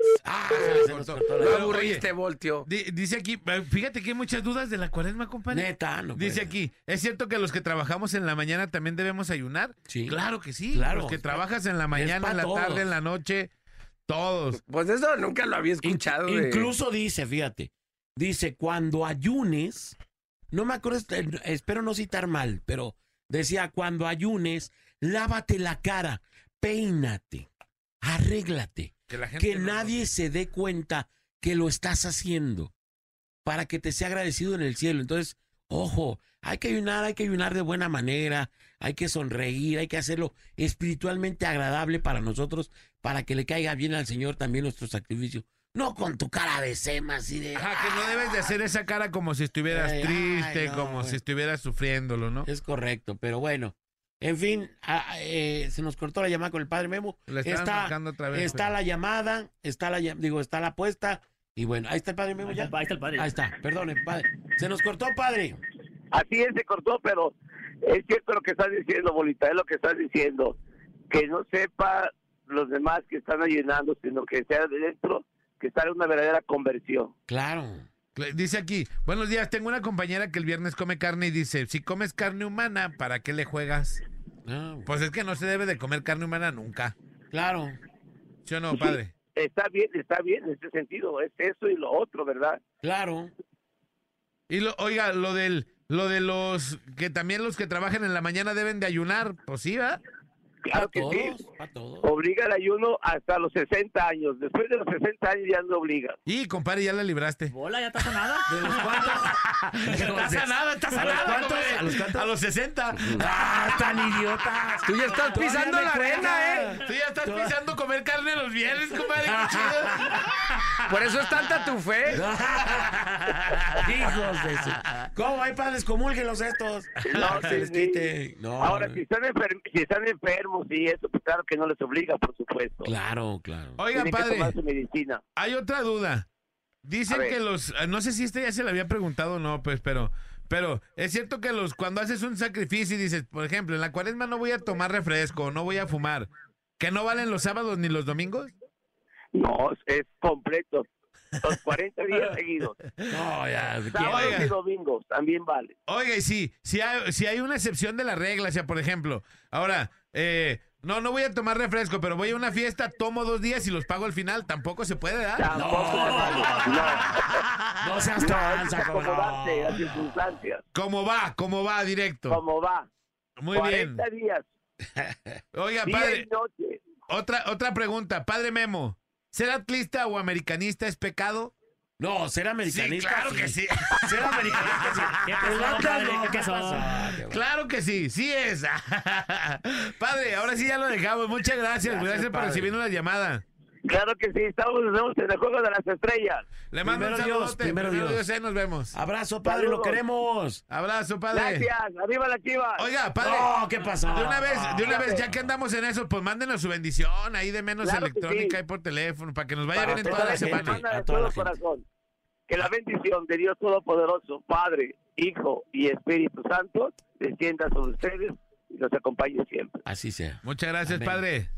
Cuando. Ah, se nos cortó. cortó la- Lo Oye, aburriste, Voltio. Di- Dice aquí, eh, fíjate que hay muchas dudas de la cuaresma, compadre. Neta, no Dice puede. aquí, ¿es cierto que los que trabajamos en la mañana también debemos ayunar? Sí. Claro que sí. Claro. Los que trabajas en la mañana, pa' en la todos. tarde, en la noche, todos. Pues eso nunca lo había In- escuchado. de- incluso dice, fíjate, dice, cuando ayunes, no me acuerdo, eh, espero no citar mal, pero decía, cuando ayunes, lávate la cara peínate, arréglate, Que la gente que no- nadie se dé cuenta que lo estás haciendo para que te sea agradecido en el cielo. Entonces, ojo, hay que ayunar, hay que ayunar de buena manera, hay que sonreír, hay que hacerlo espiritualmente agradable para nosotros, para que le caiga bien al Señor también nuestro sacrificio. No con tu cara de sema así de... Ajá, que no debes de hacer esa cara como si estuvieras Ay, triste, ay, no, como si estuvieras sufriéndolo, ¿no? Es correcto, pero bueno. En fin, ah, eh, se nos cortó la llamada con el padre Memo. Le Está, otra vez. está pero- la llamada, está la digo, está la apuesta. Y bueno, ahí está el padre Memo Ahí ya. está, ahí está el padre. Ahí está, perdone, padre. Se nos cortó, padre. Así es, se cortó, pero es cierto lo que estás diciendo, Bolita, es lo que estás diciendo. Que no sepa los demás que están ayunando, sino que sea de dentro, que sale una verdadera conversión. Claro. Dice aquí, buenos días, tengo una compañera que el viernes come carne y dice, si comes carne humana, ¿para qué le juegas? Ah, Pues es que no se debe de comer carne humana nunca. claro. ¿Sí o no, Sí. padre? Está bien, está bien en ese sentido, es eso y lo otro, ¿verdad? Claro. Y lo, oiga, lo del, lo de los, que también los que trabajan en la mañana deben de ayunar, pues sí, ¿va? Claro que sí. todos. Obliga el ayuno hasta los 60 años. Después de los 60 años ya no obliga. Y, compadre, ya la libraste. Bola, ya está sanada. ¿De los cuantos? Está sanado, está ¿A los sanado. cuántos? ¿A los cuántos? A los 60. ¡Ah, tan idiotas! Tú ya estás pisando la arena, ¿eh? Tú ya estás pisando comer carne los viernes, compadre. qué chido. Por eso es tanta tu fe. Hijos de su... ¿Cómo hay padres? Comúlguenlos estos. No, sí, les sí. quite. No, Ahora, si están, enfer- si están enfermos y eso, pues claro que no les obliga, por supuesto. Claro, claro. Oiga, Tienen que padre, tomar su medicina. hay otra duda. Dicen A ver. que los, eh, no sé si este ya se le había preguntado o no, pues, pero, pero es cierto que los, cuando haces un sacrificio y dices, por ejemplo, en la cuaresma no voy a tomar refresco, no voy a fumar, que no valen los sábados ni los domingos. No, es completo. Los 40 días seguidos. No, ya. Sábados Oiga. y domingos también vale. Oiga, y sí, si hay, si hay una excepción de la regla, o sea, por ejemplo, ahora, eh, no, no voy a tomar refresco, pero voy a una fiesta, tomo dos días y los pago al final, tampoco se puede, ¿verdad? Tampoco se vale. No, No seas no, tranza, cómo no. las circunstancias. ¿Cómo va? ¿Cómo va? Directo. Como va. Muy bien. 40 días, Oiga, día padre, otra, otra pregunta. Padre Memo, ¿ser atlista o americanista es pecado? No, ser americanista. Sí, claro que sí. Ser americanista sí. ¿Qué pasó. Claro que sí, sí es. Padre, ahora sí ya lo dejamos. Muchas gracias. Gracias, Gracias, por recibirnos la llamada. Claro que sí, estamos nos vemos en el juego de las estrellas. Le mando Primero un Dios, saludote. primero Dios. ahí nos vemos. Abrazo, padre, lo Saludos. queremos. Abrazo, padre. Gracias, arriba la chiva. Oiga, padre. No, ¿qué pasó? De una vez, de una vez, ya que andamos en eso, pues mándenos su bendición ahí de menos Claro electrónica sí. ahí por teléfono para que nos vaya Para bien en toda la la gente. semana. De todo la corazón. Que la bendición de Dios Todopoderoso, Padre, Hijo y Espíritu Santo, descienda sobre ustedes y los acompañe siempre. Así sea. Muchas gracias, Amén. padre.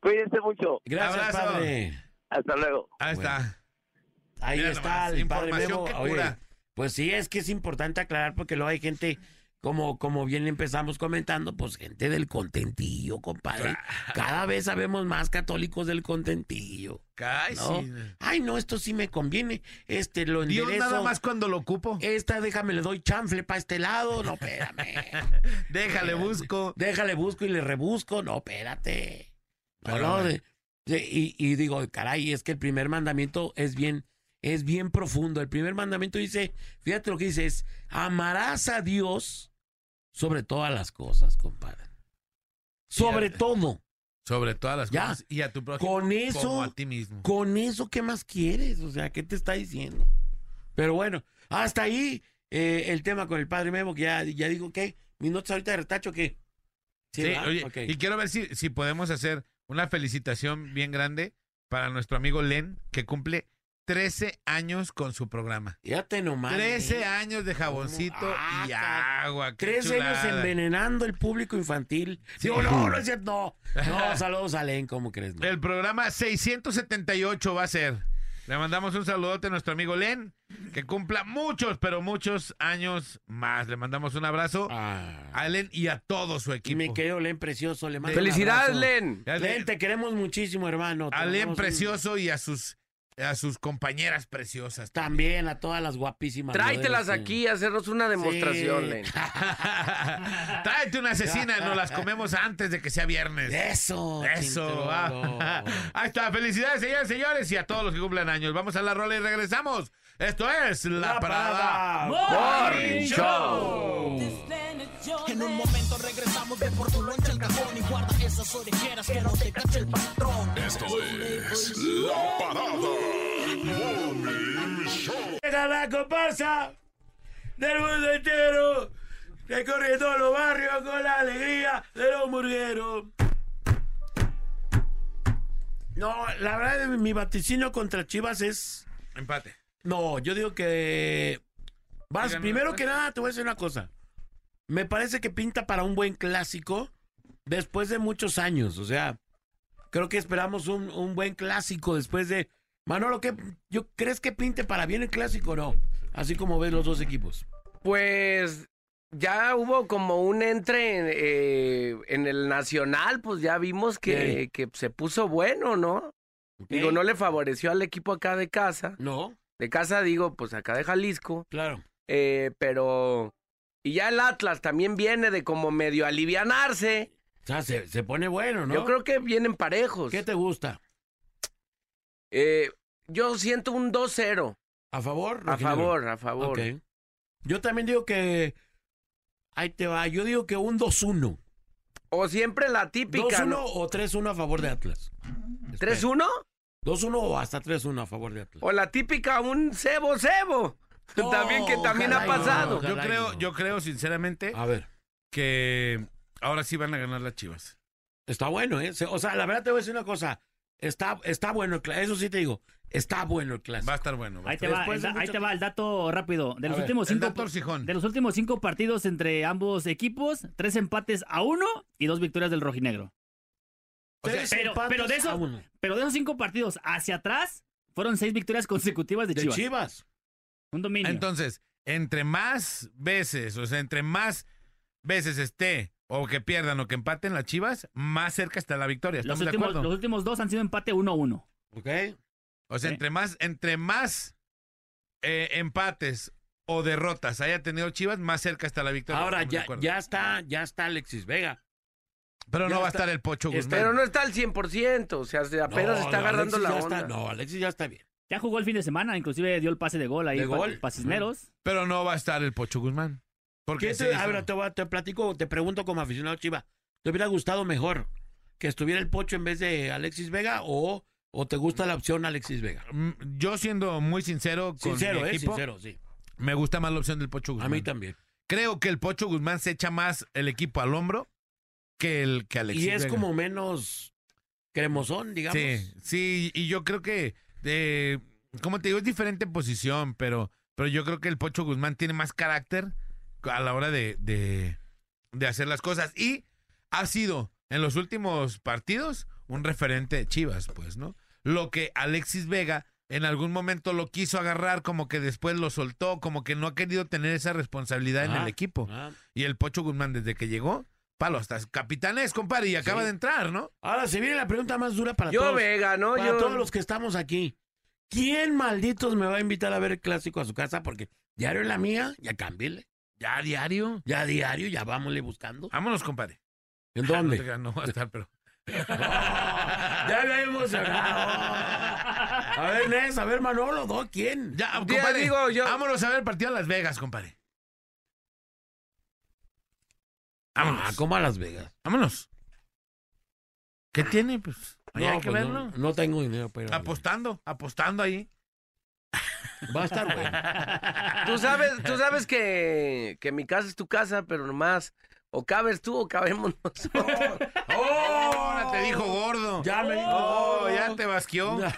Cuídense mucho. Gracias, Abrazo. padre. Hasta luego. Ahí Bueno. está. Ahí Mira está nomás, el padre Memo. que Oye, cura. pues sí, es que es importante aclarar porque luego hay gente, como, como bien empezamos comentando, pues gente del contentillo, compadre. Cada vez sabemos más católicos del contentillo. Ay, ¿no? sí. Ay, no, esto sí me conviene. Este lo Dios enderezo. nada más cuando lo ocupo. Esta, déjame, le doy chanfle para este lado. No, espérame. Déjale, busco. Déjale, busco y le rebusco. No, espérate. Pero de- de- y, y digo, caray, es que el primer mandamiento es bien, es bien profundo. El primer mandamiento dice, fíjate lo que dice, es amarás a Dios sobre todas las cosas, compadre. Sobre todo. Sobre todas las Ya. cosas. Y a tu prójimo Con eso, como a ti mismo. con eso, ¿qué más quieres? O sea, ¿qué te está diciendo? Pero bueno, hasta ahí eh, el tema con el padre Memo, que ya, ya digo, ¿qué? ¿Mis notas ahorita de retacho qué? Sí, oye, y quiero ver si, si podemos hacer una felicitación bien grande para nuestro amigo Len, que cumple 13 años con su programa. Fíjate nomás. 13 ¿eh? años de jaboncito Ah, y ca- agua. qué 13 años chulada. envenenando el público infantil. Digo, no, no es cierto. No, no saludos a Len, ¿cómo crees? No? El programa 678 va a ser. Le mandamos un saludote a nuestro amigo Len, que cumpla muchos, pero muchos años más. Le mandamos un abrazo Ah, a Len y a todo su equipo. mi querido Len precioso, le mando Felicidades. Len. Len, te queremos muchísimo, hermano. Te A Len un- precioso y a sus a sus compañeras preciosas. También a todas las guapísimas. Tráetelas modelos, aquí a hacernos una demostración, Sí. Tráete una asesina, nos las comemos antes de que sea viernes. Eso. Eso. Ah. Ahí está. Felicidades, señores, señores, y a todos los que cumplan años. Vamos a la rola y regresamos. Esto es La, La Parada. Parada. Morning Show. En un momento regresamos de por tu loncha el cajón y guarda esas orejeras que no te cache el patrón. Esto es La Parada Morning Show. Llega la comparsa del mundo entero. Recorriendo los barrios con la alegría de los murgueros. No, la verdad, mi vaticinio contra Chivas es. Empate. No, yo digo que. Vas, primero que nada, te voy a decir una cosa. Me parece que pinta para un buen clásico después de muchos años. O sea, creo que esperamos un, un buen clásico después de. Manolo, ¿qué, yo, ¿crees que pinte para bien el clásico o no? Así como ves los dos equipos. Pues ya hubo como un entre eh, en el Nacional, pues ya vimos que, que se puso bueno, ¿no? Digo, no le favoreció al equipo acá de casa. No, De casa digo, pues acá de Jalisco. claro. eh, pero... Y ya el Atlas también viene de como medio alivianarse. O sea, se, se pone bueno, ¿no? Yo creo que vienen parejos. ¿Qué te gusta? Eh, yo siento un 2-0. ¿A favor? A favor, a favor. Ok. Yo también digo que. Ahí te va. Yo digo que un 2-1. O siempre la típica. 2-1 ¿no? o 3-1 a favor de Atlas. Espera. ¿3-1? 2-1 o hasta 3-1 a favor de Atlas. O la típica un cebo-cebo. No, también que también ha no, pasado. Yo creo, yo creo sinceramente A ver. que ahora sí van a ganar las Chivas. Está bueno, ¿eh? O sea, la verdad te voy a decir una cosa. Está, está bueno el clásico. Eso sí te digo. Está bueno el clásico. Va a estar bueno. va a Ahí te, va, ahí te va el dato rápido. De los, ver, últimos el cinco, de los últimos cinco partidos entre ambos equipos, tres empates a uno y dos victorias del rojinegro. O sea, Tres pero- de a eso- uno. Pero de esos cinco partidos hacia atrás, fueron seis victorias consecutivas de, De Chivas. Chivas. Un dominio. Entonces, entre más veces, o sea, entre más veces esté o que pierdan o que empaten las Chivas, más cerca está la victoria. los, ¿Estamos de últimos, acuerdo? los últimos dos han sido empate 1-1. ¿Ok? O sea, entre más, entre más eh, empates o derrotas haya tenido Chivas, más cerca está la victoria. Ahora ¿Estamos de ya, ya está, ya está Alexis Vega. Pero ya no va a estar el Pocho Guzmán. Pero no está al 100%. O sea, se- apenas No, está agarrando Alexis la onda. está- no, Alexis ya está bien. Ya jugó el fin de semana, inclusive dio el pase de gol ahí De gol. Cisneros. Pero no va a estar el Pocho Guzmán. Porque ¿Qué sí te, a ver, te, voy a- te platico, te pregunto como aficionado Chiva. ¿Te hubiera gustado mejor que estuviera el Pocho en vez de Alexis Vega o, o te gusta la opción Alexis Vega? Mm, Yo siendo muy sincero con Sincero, mi ¿eh? equipo, Sincero, sí. me gusta más la opción del Pocho A Guzmán. mí también. Creo que el Pocho Guzmán se echa más el equipo al hombro que el que Alexis y es Vega. como menos cremosón, digamos. Sí, sí, y yo creo que, eh, como te digo, es diferente posición, pero, pero yo creo que el Pocho Guzmán tiene más carácter a la hora de, de, de hacer las cosas. Y ha sido, en los últimos partidos, un referente de Chivas, pues, ¿no? Lo que Alexis Vega en algún momento lo quiso agarrar, como que después lo soltó, como que no ha querido tener esa responsabilidad en Ah, el equipo. ah. Y el Pocho Guzmán, desde que llegó, palo, hasta capitán es, compadre, y acaba Sí. de entrar, ¿no? Ahora se viene la pregunta más dura para Yo todos. Vega, ¿no? para Yo... todos los que estamos aquí. ¿Quién malditos me va a invitar a ver el clásico a su casa? Porque diario en la mía, ya cámbiale. Ya diario. Ya diario, ya vámonle buscando. Vámonos, compadre. ¿En Ah, No, te dónde? no va a estar, pero. ya me he emocionado. A ver, Nes, a ver, Manolo, ¿no? ¿quién? Ya, Ya compadre. digo, yo- Vámonos a ver el partido a Las Vegas, compadre. Vámonos. Ah, como a Las Vegas. Vámonos. ¿Qué tiene? Pues. No, hay que pues verlo. No, no tengo dinero para ir a. Apostando, apostando ahí. Va a estar bueno. Tú sabes, tú sabes que, que mi casa es tu casa, pero nomás o cabes tú o cabemos nosotros. ¡Oh! Ahora te dijo gordo. Ya me dijo Oh, gordo. ya te basqueó.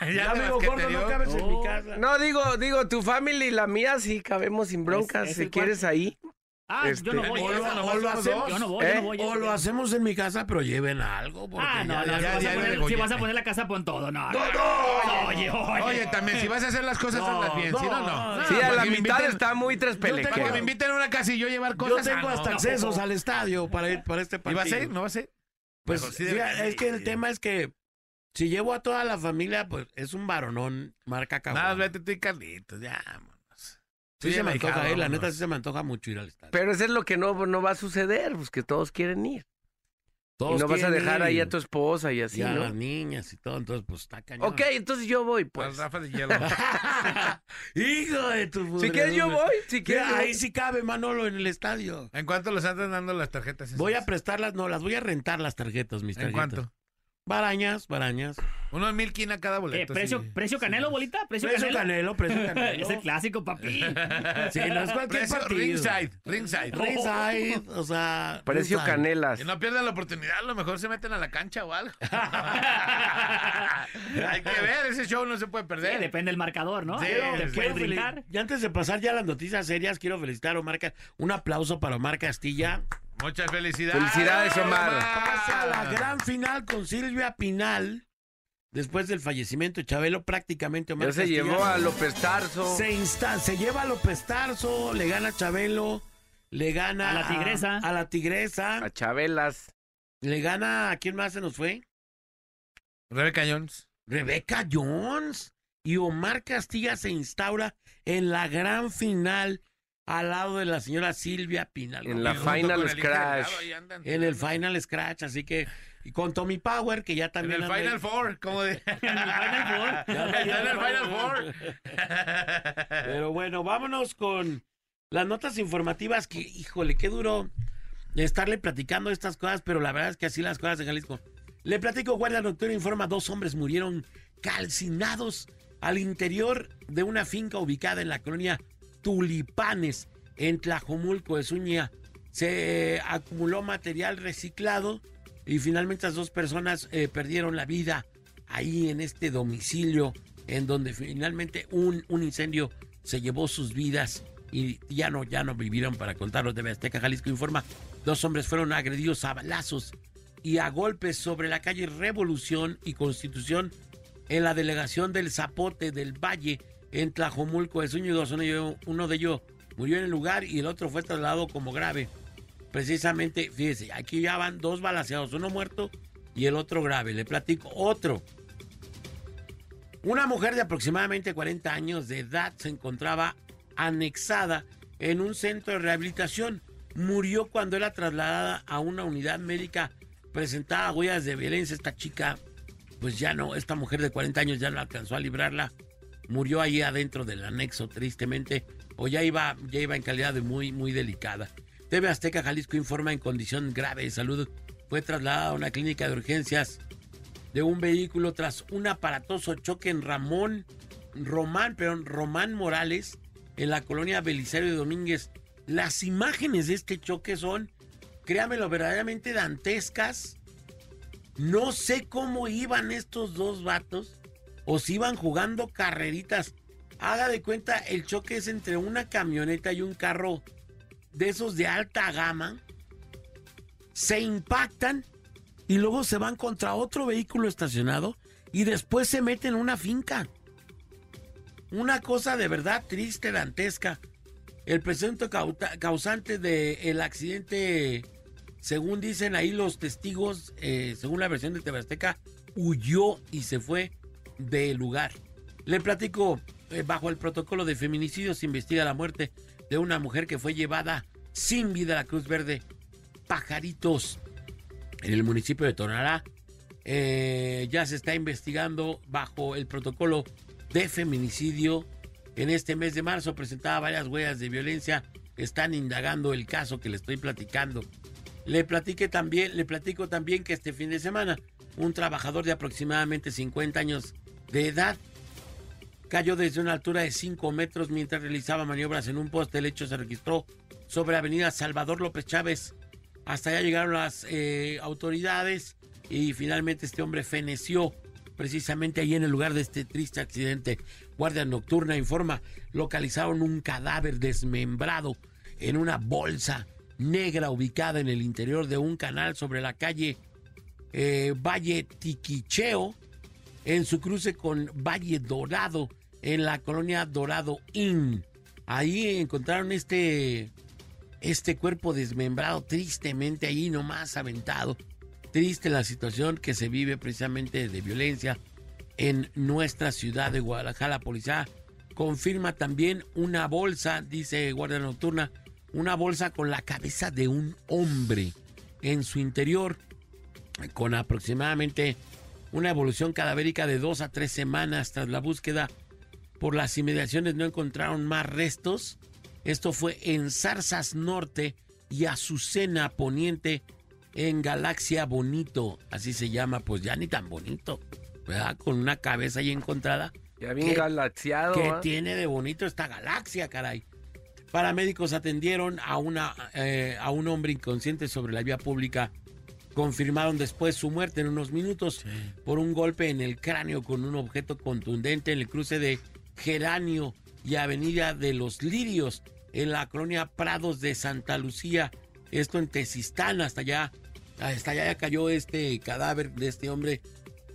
Ya, ya te me dijo, gordo, no cabes en mi casa. No, digo, digo, tu familia y la mía sí cabemos sin broncas, Es- es si quieres ahí. Ah, Este, yo no voy. o lo- yo no o lo hacemos, Yo no voy, yo ¿eh? no voy. O lo hacemos en mi casa, pero lleven algo. Ah, no, ya- no, ya- si, ya- vas a poner, si degollete. vas a poner la casa, pon todo. No, no. no. Oye, oye. Oye, también, si vas a hacer las cosas, No, hazlas bien. si no, no. Sí, a la mitad inviten- está muy tres Para que me inviten a una casa y yo llevar Yo cosas. tengo ah, hasta no. accesos al estadio para ir para este ¿Y partido. va a ser? ¿No va a ser? Pues sí sí, es que el tema es que Si llevo a toda la familia, pues es un varonón, marca cabrón. Nada, vete tú y Carlitos, ya, vámonos. Sí se me antoja, eh, la neta sí se me antoja mucho ir al estadio. Pero eso es lo que no, no va a suceder, pues que todos quieren ir. Todos y no vas a dejar ir, ahí a tu esposa y así, y a ¿no? las niñas y todo, entonces pues está cañón. Ok, entonces yo voy, Al pues. Rafa de hielo. Hijo de tu Si quieres yo voy, si quieres yo Ahí sí cabe Manolo en el estadio. ¿En cuánto los andan dando las tarjetas? esas? Voy a prestarlas, no, las voy a rentar las tarjetas, mis ¿En tarjetas. cuánto? Barañas, barañas. Unos mil quina cada Eh, boleto. precio, sí. precio canelo, bolita, precio, Precio canelo. canelo, precio canelo. es el clásico, papi. Sí, no es cualquier Precio partido. ringside, ringside. Ringside, o sea... Precio ringside. canelas. Que no pierdan la oportunidad, a lo mejor se meten a la cancha o algo. Hay que ver, ese show no se puede Sí, perder. depende del marcador, ¿no? Sí, Te puedes brincar. Y antes de pasar ya a las noticias serias, quiero felicitar a Omar. Un aplauso para Omar Castilla. Muchas felicidades. Felicidades, Omar. Pasa a la gran final con Silvia Pinal. Después del fallecimiento de Chabelo, prácticamente Omar Ya se llevó a López Tarso. Se, insta- se lleva a López Tarso, le gana a Chabelo, le gana A la Tigresa. A, la Tigresa. A Chabelas. Le gana a quién más se nos fue? Rebeca Jones. Rebeca Jones. Y Omar Castilla se instaura en la gran final al lado de la señora Silvia Pinal. En la Final el Scratch. En el Final Scratch, así que. Y con Tommy Power, que ya En también. el anda- Final Four, como de... En el Final Four. Está en el Final Four. Pero bueno, vámonos con las notas informativas que, híjole, qué duro estarle platicando estas cosas, pero la verdad es que así las cosas de Jalisco. Le platico, Guardia Nocturna informa, dos hombres murieron calcinados al interior de una finca ubicada en la colonia Tulipanes, en Tlajomulco de Zúñiga. Se acumuló material reciclado y finalmente las dos personas eh, perdieron la vida ahí en este domicilio en donde finalmente un, un incendio se llevó sus vidas y ya no, ya no vivieron para contarlo. De Azteca Jalisco informa, dos hombres fueron agredidos a balazos y a golpes sobre la calle Revolución y Constitución en la delegación del Zapote del Valle en Tlajomulco de Zúñiga. Uno de ellos- Uno de ellos murió en el lugar y el otro fue trasladado como grave. Precisamente, fíjese, aquí ya van dos balaceados, uno muerto y el otro grave. Le platico otro. Una mujer de aproximadamente 40 años de edad se encontraba anexada en un centro de rehabilitación. Murió cuando era trasladada a una unidad médica. Presentaba huellas de violencia. Esta chica, pues ya no, esta mujer de 40 años ya no alcanzó a librarla. Murió ahí adentro del anexo, tristemente. O ya iba, ya iba en calidad de muy, muy delicada. TV Azteca Jalisco informa en condición grave de salud. Fue trasladada a una clínica de urgencias de un vehículo tras un aparatoso choque en Ramón, Román, perdón, Román Morales, en la colonia Belisario de Domínguez. Las imágenes de este choque son, créamelo, verdaderamente dantescas. No sé cómo iban estos dos vatos o si iban jugando carreritas. Haga de cuenta, el choque es entre una camioneta y un carro de esos de alta gama. Se impactan y luego se van contra otro vehículo estacionado y después se meten en una finca. Una cosa de verdad triste, dantesca. El presunto causante del accidente, según dicen ahí los testigos, eh, según la versión de Tebasteca, huyó y se fue del lugar. Le platico, eh, bajo el protocolo de feminicidio se investiga la muerte de una mujer que fue llevada sin vida a la Cruz Verde Pajaritos en el municipio de Tonalá. Eh, ya se está investigando bajo el protocolo de feminicidio. En este mes de marzo presentaba varias huellas de violencia. Están indagando el caso que le estoy platicando. Le platiqué también, le platico también que este fin de semana un trabajador de aproximadamente 50 años de edad cayó desde una altura de 5 metros mientras realizaba maniobras en un poste. El hecho se registró sobre Avenida Salvador López Chávez. Hasta allá llegaron las eh, autoridades y finalmente este hombre feneció precisamente ahí en el lugar de este triste accidente. Guardia Nocturna informa, localizaron un cadáver desmembrado en una bolsa negra ubicada en el interior de un canal sobre la calle eh, Valle Tiquicheo, en su cruce con Valle Dorado, en la colonia Dorado Inn. Ahí encontraron este, este cuerpo desmembrado, tristemente ahí nomás aventado. Triste la situación que se vive precisamente de violencia en nuestra ciudad de Guadalajara. La policía confirma también una bolsa, dice Guardia Nocturna, una bolsa con la cabeza de un hombre en su interior, con aproximadamente una evolución cadavérica de dos a tres semanas tras la búsqueda por las inmediaciones no encontraron más restos. Esto fue en Zarzas Norte y Azucena Poniente en Galaxia Bonito, así se llama, pues ya ni tan bonito, ¿verdad? Con una cabeza ahí encontrada. Ya bien ¿Qué- galaxiado. ¿Qué ¿ah? tiene de bonito esta galaxia, caray? Paramédicos atendieron a, una, eh, a un hombre inconsciente sobre la vía pública. Confirmaron después su muerte en unos minutos por un golpe en el cráneo con un objeto contundente en el cruce de Geranio y Avenida de los Lirios en la colonia Prados de Santa Lucía. Esto en Tezistán, hasta allá, hasta allá ya cayó este cadáver de este hombre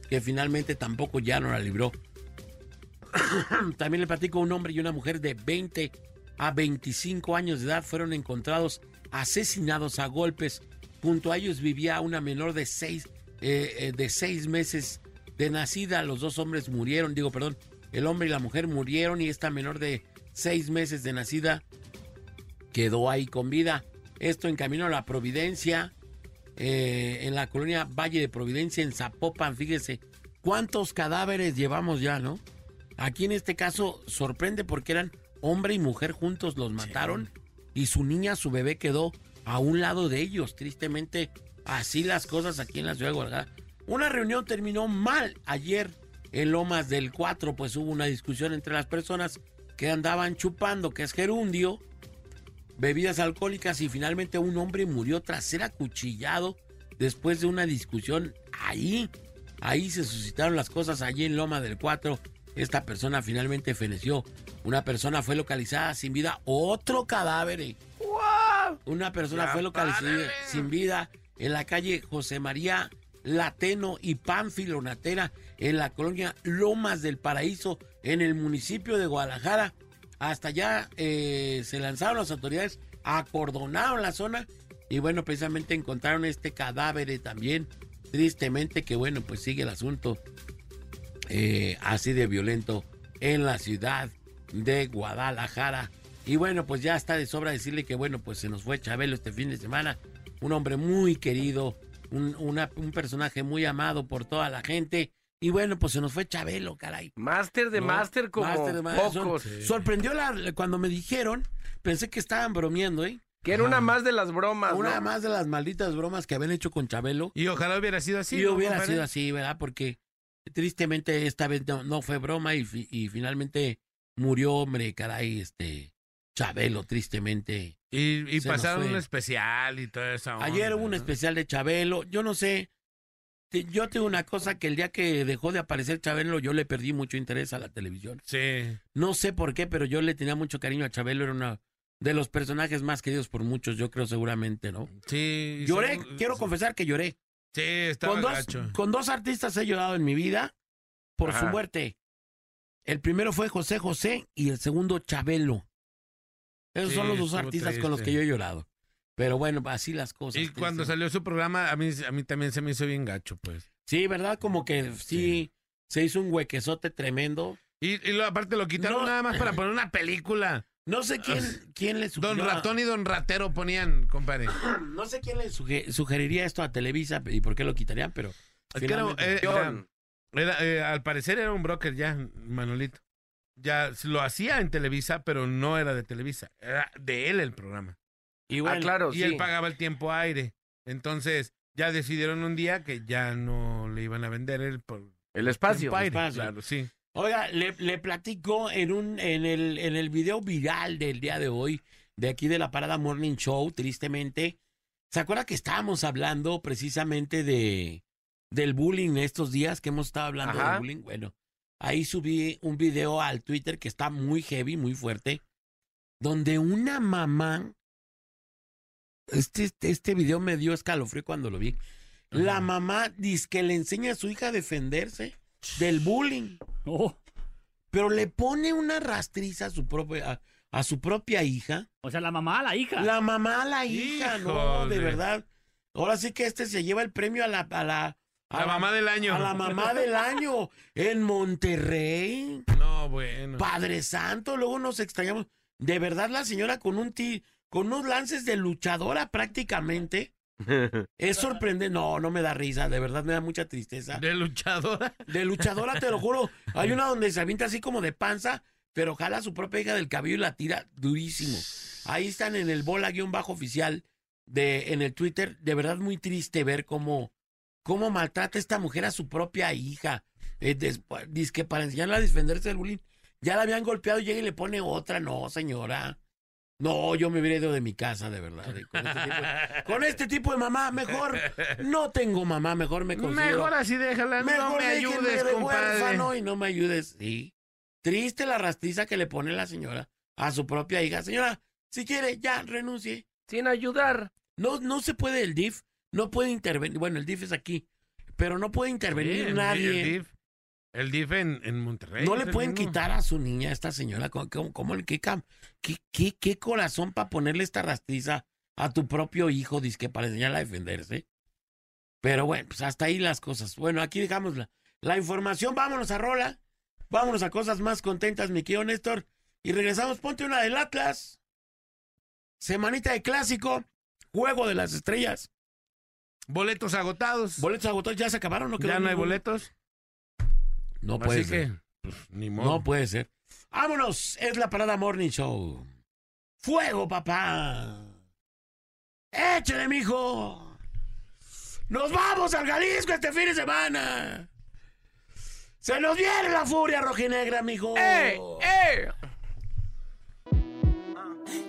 que finalmente tampoco ya no la libró. También le platico, un hombre y una mujer de 20 a 25 años de edad fueron encontrados asesinados a golpes. Junto a ellos vivía una menor de 6 de seis meses de nacida. Los dos hombres murieron, digo, perdón, el hombre y la mujer murieron y esta menor de 6 meses de nacida quedó ahí con vida. Esto en camino a la Providencia, eh, en la colonia Valle de Providencia, en Zapopan. Fíjese cuántos cadáveres llevamos ya, ¿no? Aquí en este caso sorprende porque eran hombre y mujer juntos, los mataron y su niña, su bebé quedó a un lado de ellos. Tristemente, así las cosas aquí en la ciudad de Guadalajara. Una reunión terminó mal ayer en Lomas del 4, pues hubo una discusión entre las personas que andaban chupando, que es gerundio, bebidas alcohólicas y finalmente un hombre murió tras ser acuchillado después de una discusión ahí. Ahí se suscitaron las cosas, allí en Loma del 4. Esta persona finalmente feneció. Una persona fue localizada sin vida. Otro cadáver. Una persona Ya fue localizada párale. sin vida en la calle José María Lateno y Pánfilo Natera en la colonia Lomas del Paraíso en el municipio de Guadalajara. Hasta allá eh, se lanzaron las autoridades, acordonaron la zona y bueno, precisamente encontraron este cadáver también. Tristemente que bueno, pues sigue el asunto eh, así de violento en la ciudad de Guadalajara. Y bueno, pues ya está de sobra decirle que bueno, pues se nos fue Chabelo este fin de semana. Un hombre muy querido, un, una- un personaje muy amado por toda la gente. Y bueno, pues se nos fue Chabelo, caray. Máster de ¿no? máster como Máster de pocos. Sor- Sorprendió la, cuando me dijeron, pensé que estaban bromeando, ¿eh? Que era una más de las bromas, Una ¿no? más de las malditas bromas que habían hecho con Chabelo. Y ojalá hubiera sido así. Sí, ¿no, hubiera sido así, ¿verdad? Porque tristemente esta vez no, no fue broma y, fi- y finalmente murió, hombre, caray, este Chabelo, tristemente. Y, pasaron un especial y todo eso. Ayer hubo un especial de Chabelo, yo no sé, te- yo tengo una cosa que el día que dejó de aparecer Chabelo yo le perdí mucho interés a la televisión. Sí. No sé por qué, pero yo le tenía mucho cariño a Chabelo, era uno de los personajes más queridos por muchos, yo creo seguramente, ¿no? Sí. Lloré, son- quiero confesar que lloré. Sí, estaba con dos, gacho. con dos artistas he llorado en mi vida por su muerte. El primero fue José José y el segundo Chabelo. Esos Sí, son los dos artistas con los que yo he llorado. Pero bueno, así las cosas. Y cuando salió su programa, a mí, a mí también se me hizo bien gacho, pues. Sí, ¿verdad? Como que sí, Sí. se hizo un huequezote tremendo. Y, y lo, aparte lo quitaron No. nada más para poner una película. No sé quién, quién le Don sugirió. Ratón y Don Ratero ponían, compadre. No sé quién le suge- sugeriría esto a Televisa y por qué lo quitarían, pero. Es que era, eh, era- era, eh, al parecer era un broker ya, Manolito. Ya lo hacía en Televisa, pero no era de Televisa. Era de él el programa. y Ah, claro, y sí. él pagaba el tiempo aire. Entonces, ya decidieron un día que ya no le iban a vender el, por El espacio. Claro, sí. Oiga, le, le platico en un en el en el video viral del día de hoy de aquí de la Parada Morning Show, tristemente. ¿Se acuerda que estábamos hablando precisamente de del bullying estos días que hemos estado hablando Ajá. del bullying? Bueno, ahí subí un video al Twitter que está muy heavy, muy fuerte, donde una mamá este este, este video me dio escalofrío cuando lo vi. La mamá dice que le enseña a su hija a defenderse del bullying. Oh, Pero le pone una rastriza a su propia, a, a su propia hija. o sea, la mamá a la hija. La mamá a la hija, no, de verdad. Ahora sí que este se lleva el premio a la, a la, a La mamá del año. A la mamá del año. En Monterrey. No, bueno. Padre Santo, luego nos extrañamos. De verdad, la señora con un ti, con unos lances de luchadora prácticamente. Es sorprendente. No, no me da risa, de verdad me da mucha tristeza. De luchadora. De luchadora, te lo juro. Hay una donde se avienta así como de panza, pero jala a su propia hija del cabello y la tira durísimo. Ahí están en el bola guion bajo oficial de, en el Twitter. De verdad muy triste ver cómo, cómo maltrata esta mujer a su propia hija. Eh, dice que para enseñarla a defenderse del bullying. Ya la habían golpeado y llega y le pone otra. No, señora. No, yo me hubiera ido de mi casa, de verdad. eh, Con este tipo de, con este tipo de mamá, mejor no tengo mamá, mejor me considero. Mejor así déjala. Mejor no me ayudes, de compadre. huérfano y no me ayudes. Sí. Triste la rastriza que le pone la señora a su propia hija. Señora, si quiere, ya renuncie. Sin ayudar. No, no se puede el DIF, no puede intervenir. Bueno, el DIF es aquí, pero no puede intervenir Sí, el- nadie. El DIF, el DIF en, en Monterrey. no le el pueden mismo. quitar a su niña, a esta señora. ¿Cómo, le- qué, qué, qué- qué corazón para ponerle esta rastriza a tu propio hijo, que para enseñarla a defenderse? Pero bueno, pues hasta ahí las cosas. Bueno, aquí dejamos la, la información. Vámonos a Rola. Vámonos a cosas más contentas, mi querido Néstor. Y regresamos. Ponte una del Atlas. Semanita de clásico. Juego de las estrellas. Boletos agotados. ¿Boletos agotados ya se acabaron? ¿No quedó ya no hay boletos. No puede Así ser. que, pues, ni modo. No puede ser. Vámonos, es la Parada Morning Show. ¡Fuego, papá! ¡Échale, mijo! ¡Nos vamos al Jalisco este fin de semana! ¡Se nos viene la furia rojinegra, mijo! ¡Eh! ¡Eh!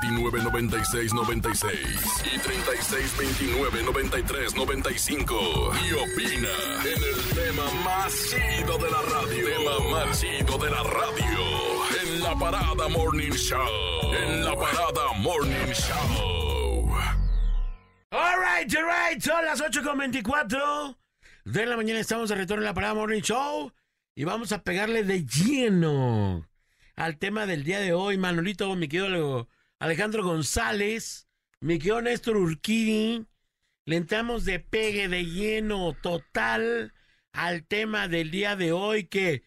36 29 96 96 y 36 29 93 95. Y opina en el tema más chido de la radio. Tema más chido de la radio. En la parada Morning Show. En la parada Morning Show. All right, all right, son las 8.24 de la mañana. Estamos de retorno en la Parada Morning Show y vamos a pegarle de lleno al tema del día de hoy. Manolito, mi querido Alejandro González, mi querido Néstor Urquidi. Le entramos de pegue de lleno total al tema del día de hoy que...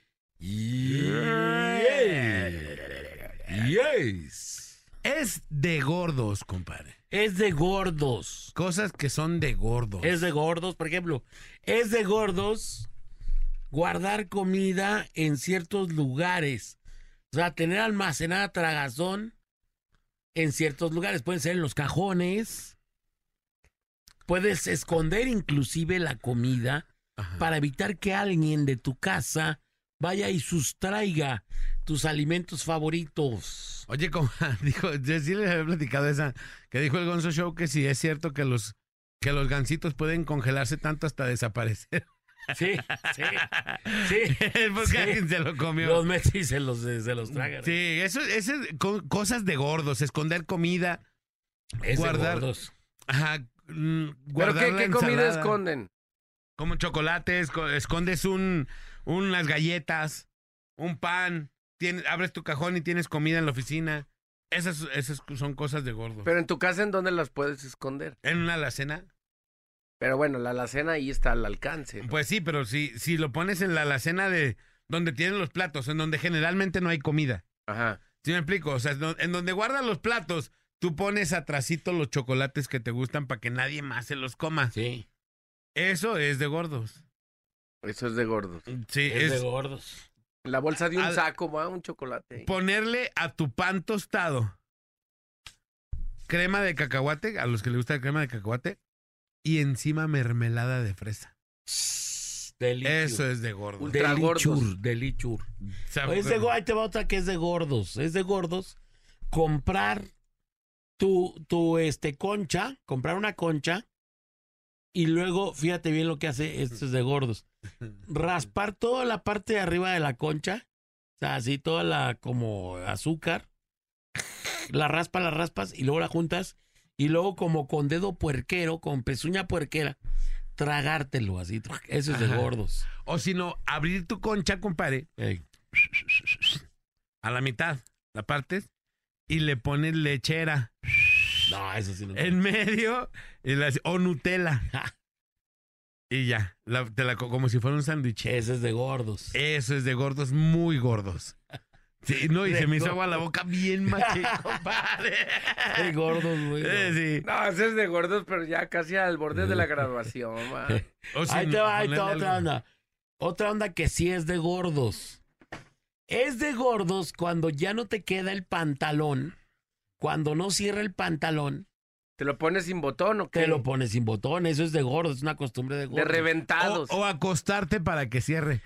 Yes. Es de gordos, compadre. Es de gordos. Cosas que son de gordos. Es de gordos, por ejemplo, es de gordos guardar comida en ciertos lugares. O sea, tener almacenada tragazón en ciertos lugares. Pueden ser en los cajones. Puedes esconder inclusive la comida Ajá. para evitar que alguien de tu casa vaya y sustraiga tus alimentos favoritos. Oye, como dijo, yo sí les había platicado esa, que dijo el Gonzo Show que sí es cierto que los que los gancitos pueden congelarse tanto hasta desaparecer. Sí, sí, sí. Es porque Sí. alguien se lo comió. Los metes y se los, se los tragan. Sí, eso, eso es co- cosas de gordos, esconder comida, Es de guardar- gordos. ajá, mm, ¿Pero qué, comida esconden? Como chocolates, co- escondes un, unas galletas, un pan, tienes, abres tu cajón y tienes comida en la oficina. Esas, esas son cosas de gordos. Pero en tu casa, ¿en dónde las puedes esconder? en una alacena, Pero bueno, la alacena ahí está al alcance. ¿no? pues sí, pero si, si lo pones en la alacena de donde tienen los platos, en donde generalmente no hay comida. Ajá. ¿Sí me explico? O sea, en donde guardan los platos, tú pones atrasito los chocolates que te gustan para que nadie más se los coma. Sí, Eso es de gordos. Eso es de gordos. Sí, es, es, de gordos. La bolsa de un saco, va, un chocolate. ponerle a tu pan tostado crema de cacahuate, a los que les gusta la crema de cacahuate, y encima mermelada de fresa. Delichur. Eso es de gordo. Ultra gordos. Delichur, delichur. Es de, ahí te va otra que es de gordos. Es de gordos comprar tu, tu este, concha, comprar una concha y luego, fíjate bien lo que hace, esto es de gordos. Raspar toda la parte de arriba de la concha, o sea, así toda la como azúcar. La raspas, la raspas y luego la juntas y luego como con dedo puerquero, con pezuña puerquera, tragártelo así. Eso es de Ajá. gordos. O si no, abrir tu concha, compadre, Ey. a la mitad, la partes, y le pones lechera No, eso sí no. en medio, y la- o Nutella. y ya, la- te la co- como si fuera un sándwich. Ese es de gordos. Eso es de gordos, muy gordos. Sí, no, y De se me hizo agua la boca bien machín, compadre. De gordos, güey. Eh, sí. No, ese es de gordos, pero ya casi al borde de la graduación, man. O Ahí te va, ahí te va otra algo. onda. Otra onda que sí es de gordos. Es de gordos cuando ya no te queda el pantalón, cuando no cierra el pantalón, ¿Te lo pones sin botón o qué? te lo pones sin botón. Eso es de gordos, es una costumbre de De gordos. reventados. O, o acostarte para que cierre.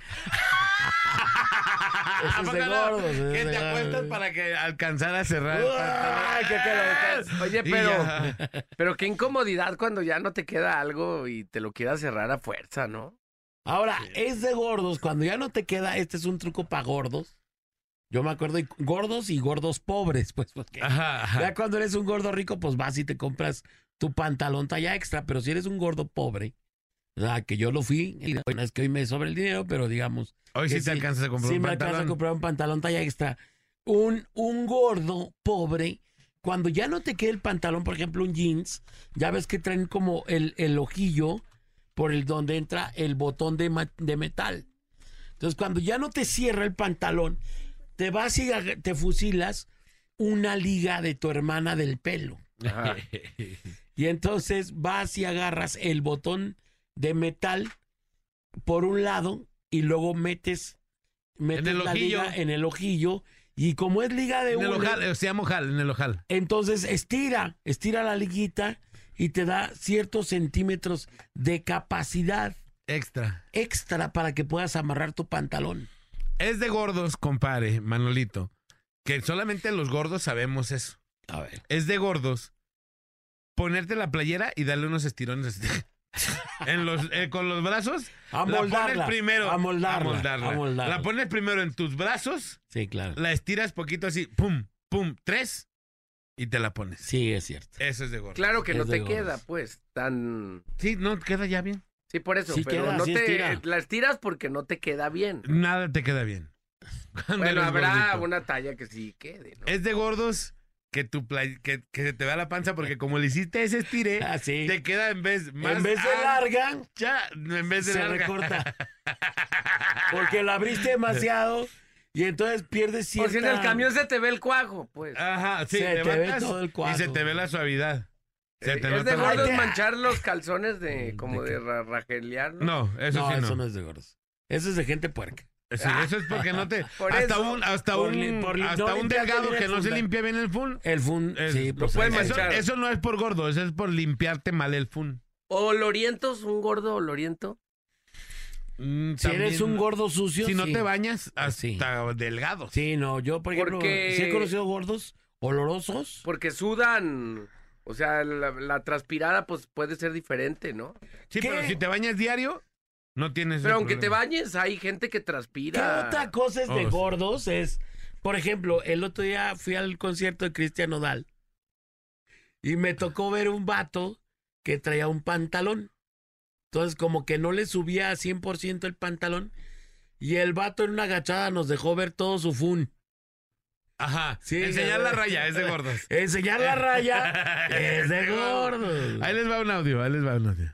Eso es de gordos. eso Que te acuestas para que alcanzara a cerrar. Oye, pero, pero qué incomodidad cuando ya no te queda algo y te lo quieras cerrar a fuerza, ¿no? Ahora, es de gordos. Cuando ya no te queda, este es un truco para gordos. Yo me acuerdo, y gordos y gordos pobres, pues, porque Ajá, ajá. ya cuando eres un gordo rico, pues vas y te compras tu pantalón talla extra, pero si eres un gordo pobre, o sea, que yo lo fui, y no es que hoy me sobra el dinero, pero digamos, Hoy sí te alcanzas a comprar sí un me alcanza a pantalón. comprar un pantalón talla extra. Un, un gordo pobre, cuando ya no te queda el pantalón, por ejemplo, un jeans, ya ves que traen como el, el ojillo por el donde entra el botón de, de metal. Entonces, cuando ya no te cierra el pantalón, te vas y te fusilas una liga de tu hermana del pelo. Y entonces vas y agarras el botón de metal por un lado y luego metes, metes el la ojillo. liga en el ojillo. Y como es liga de En el ojal, eh, se llama ojal, en el ojal. entonces estira, estira la liguita y te da ciertos centímetros de capacidad Extra. extra para que puedas amarrar tu pantalón. Es de gordos, compadre, Manolito. Que solamente los gordos sabemos eso. A ver. Es de gordos ponerte la playera y darle unos estirones. en los, eh, con los brazos. A la moldarla, pones primero. a moldarla, a moldarla. a moldarla. La pones primero en tus brazos, Sí, claro. la estiras poquito así, pum, pum, tres, y te la pones. Sí, es cierto. Eso es de gordo. Claro que Es no te gordos. queda, pues, tan... Sí, no, queda ya bien. Sí, por eso, Sí pero queda, no sí te... estira. La estiras porque no te queda bien. Nada te queda bien. Cuando Bueno, habrá gordito. una talla que sí quede, ¿no? Es de gordos que tu play- que, que se te vea la panza porque como le hiciste ese estire, Ah, sí. te queda en vez más en vez de larga, ancha, en vez de se larga. recorta. Porque la abriste demasiado y entonces pierdes cierta... si en el camión se te ve el cuajo, pues. Ajá, sí, Se te ve todo el cuadro. y se te ve la suavidad. Se Eh, te es de la- gordos te- manchar los calzones de como ¿De de. No, eso no, sí no. eso no es de gordos. Eso es de gente puerca. Sí, eso es porque no te Por hasta eso. un hasta Por un li- por li- hasta no un delgado que no se limpia bien el fun. El fun, Es- sí, pues Eso, no es por gordo, eso es por limpiarte mal el fun. ¿Olorientos? ¿Un gordo oloriento? Mm, Si eres un gordo sucio, si no sí. te bañas hasta Sí. delgado. Sí, no, yo por ejemplo, Porque- sí he conocido gordos olorosos. Porque sudan. O sea, la, la transpirada pues puede ser diferente, ¿no? Sí, ¿Qué? pero si te bañas diario no tienes Pero aunque te bañes, hay gente que ¿Qué transpira. otra cosa es de Oh, sí. gordos? Es, por ejemplo, el otro día fui al concierto de Cristian Nodal y me tocó ver un vato que traía un pantalón. Entonces, como que no le subía a 100% el pantalón y el vato en una agachada nos dejó ver todo su fun. Ajá. Sí, Enseñar la raya es de gordos. Enseñar la raya es de gordos. Ahí les va un audio, ahí les va un audio.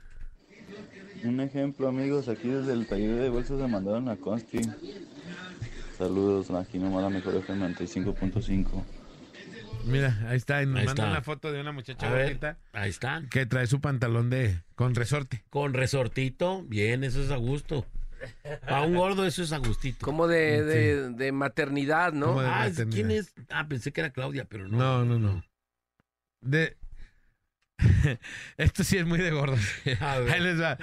Un ejemplo, amigos, aquí desde el taller de bolsas me mandaron a Consti. Saludos, aquí nomás la mejor FM 95.5. Mira, ahí está, y nos Ahí manda está. una foto de una muchacha A ver, bonita ahí está. que trae su pantalón de con resorte. Con resortito, bien, eso es a gusto. A un gordo eso es a gustito. Como de, de, de maternidad, ¿no? Como de- Ah, maternidad. ¿quién es? Ah, pensé que era Claudia, pero no. No, no, no. De Esto sí es muy de gordos. A ver. Ahí les va.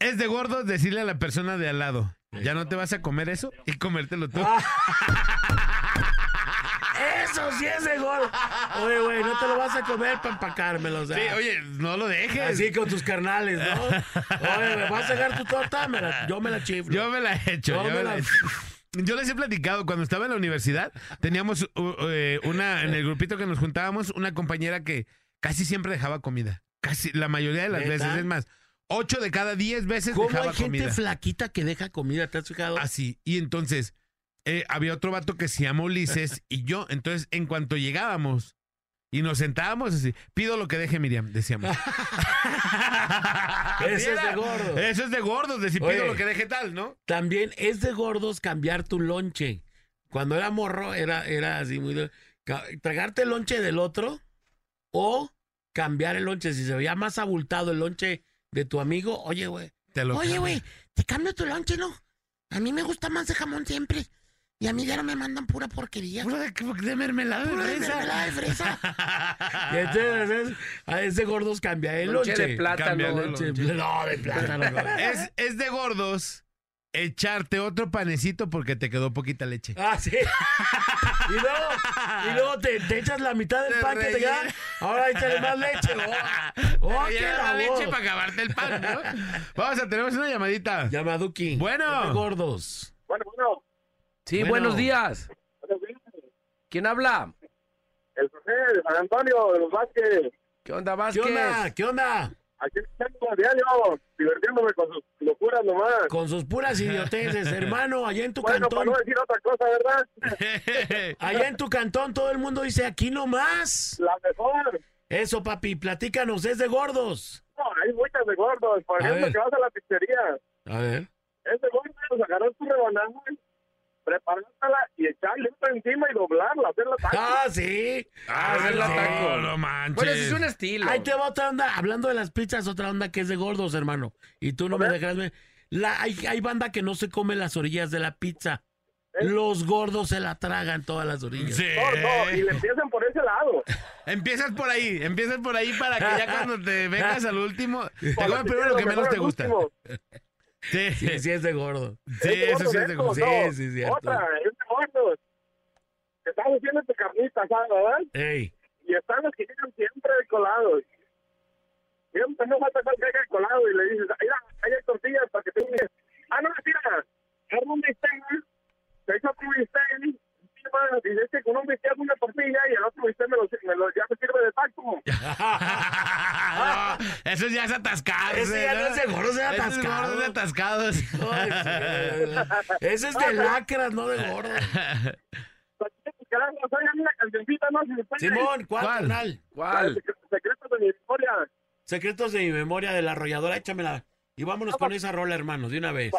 Es de gordo decirle a la persona de al lado, ya no te vas a comer eso y comértelo tú. Eso sí es de gordo. Oye, güey, no te lo vas a comer para empacármelo. O sea, Sí, oye, no lo dejes. Así con tus carnales, ¿no? Oye, ¿me vas a sacar tu torta? Me la- yo me la chiflo. Yo me la he hecho. Yo yo, me la-. Yo les he platicado, cuando estaba en la universidad, teníamos uh, eh, una, en el grupito que nos juntábamos, una compañera que casi siempre dejaba comida. Casi, la mayoría de las ¿Neta? veces, es más, ocho de cada diez veces ¿Cómo dejaba hay gente comida. flaquita que deja comida? ¿Te has fijado? Así. Y entonces, eh, había otro vato que se llama Ulises y yo. Entonces, en cuanto llegábamos y nos sentábamos así, pido lo que deje Miriam, decíamos. Eso es de Era- gordo. Eso es de gordos, decir, Oye. pido lo que deje tal, ¿no? También es de gordos cambiar tu lonche. Cuando era morro, era, era así muy... de- Tragarte el lonche del otro o cambiar el lonche. Si se veía más abultado el lonche de tu amigo, oye, güey. Te lo Oye, güey, te cambio tu lonche, ¿no? A mí me gusta más de jamón siempre. Y a mí ya no me mandan pura porquería. Puro de, de mermelada de Puro de fresa. mermelada de fresa. y entonces es- a ese gordos cambia el Lonche lonche. de plátano. Cambia el Lonche- lonche. No, de plátano. no. Es, es de gordos echarte otro panecito porque te quedó poquita leche. Ah, sí. Y luego, y luego te, te echas la mitad del Te pan que te queda. Ahora échale más leche. Oh, oh, Te qué la leche para acabarte el pan, ¿no? Vamos a tenemos una llamadita. Llama a Duki. Bueno. Gordos. Bueno, bueno, Sí, Bueno. buenos días. buenos días. ¿Quién habla? el José de San Antonio de los Vázquez. ¿Qué onda, ¿Qué Vázquez? onda? ¿Qué onda? Aquí estamos a diario, divirtiéndome con sus locuras nomás. Con sus puras idioteces, hermano, allá en tu Bueno, para cantón. no decir otra cosa, ¿verdad? Allá en tu cantón todo el mundo dice aquí nomás. La mejor. Eso, papi, platícanos, es de gordos. No, hay muchas de gordos. Por A ejemplo, ver. que vas a la pizzería. A ver. Es de gordos, agarrar tu rebanada, preparártela y echarle esto encima y doblarla, hacerla taco. Ah, sí. Ah, hacerla no, taco. no manches. Bueno, ese es un estilo. Ahí te va otra onda. Hablando de las pizzas, otra onda que es de gordos, hermano. Y tú no me dejas ver. La, hay, hay banda que no se come las orillas de la pizza. Los gordos se la tragan todas las orillas. Sí. No, no, y le empiezan por ese lado. Empiezas por ahí, empiezas por ahí para que ya cuando te vengas al último, te te primero lo que menos te gusta. Sí, Sí, sí es de gordo. Sí, Es de eso sí es de gordo. Sí, no. sí, cierto. Otra, es de gordos. Estás haciendo tu carnita, ¿sabes, verdad? Ey. Y están los que llegan siempre colados. Siempre no falta que caiga colado y le dices, mira, hay tortillas para que te unes. Ah, no, mira, arma un bistec, te echa otro bistec, encima, y dice que con un bistec una tortilla y el otro bistec me lo, me lo- ya me sirve de taco. Eso ya es atascado. Ese ya no es de gordos, es Ese atascado. gordo de atascados. Ay, sí. Ese es de lacras, no de gordo. Caramba, oigan una cancioncita, ¿no? Si se puede. Simón, ¿cuál, ¿Cuál? Secretos de mi historia. Secretos de mi memoria de la arrolladora, échamela. Y vámonos con esa rola, hermano, de una vez.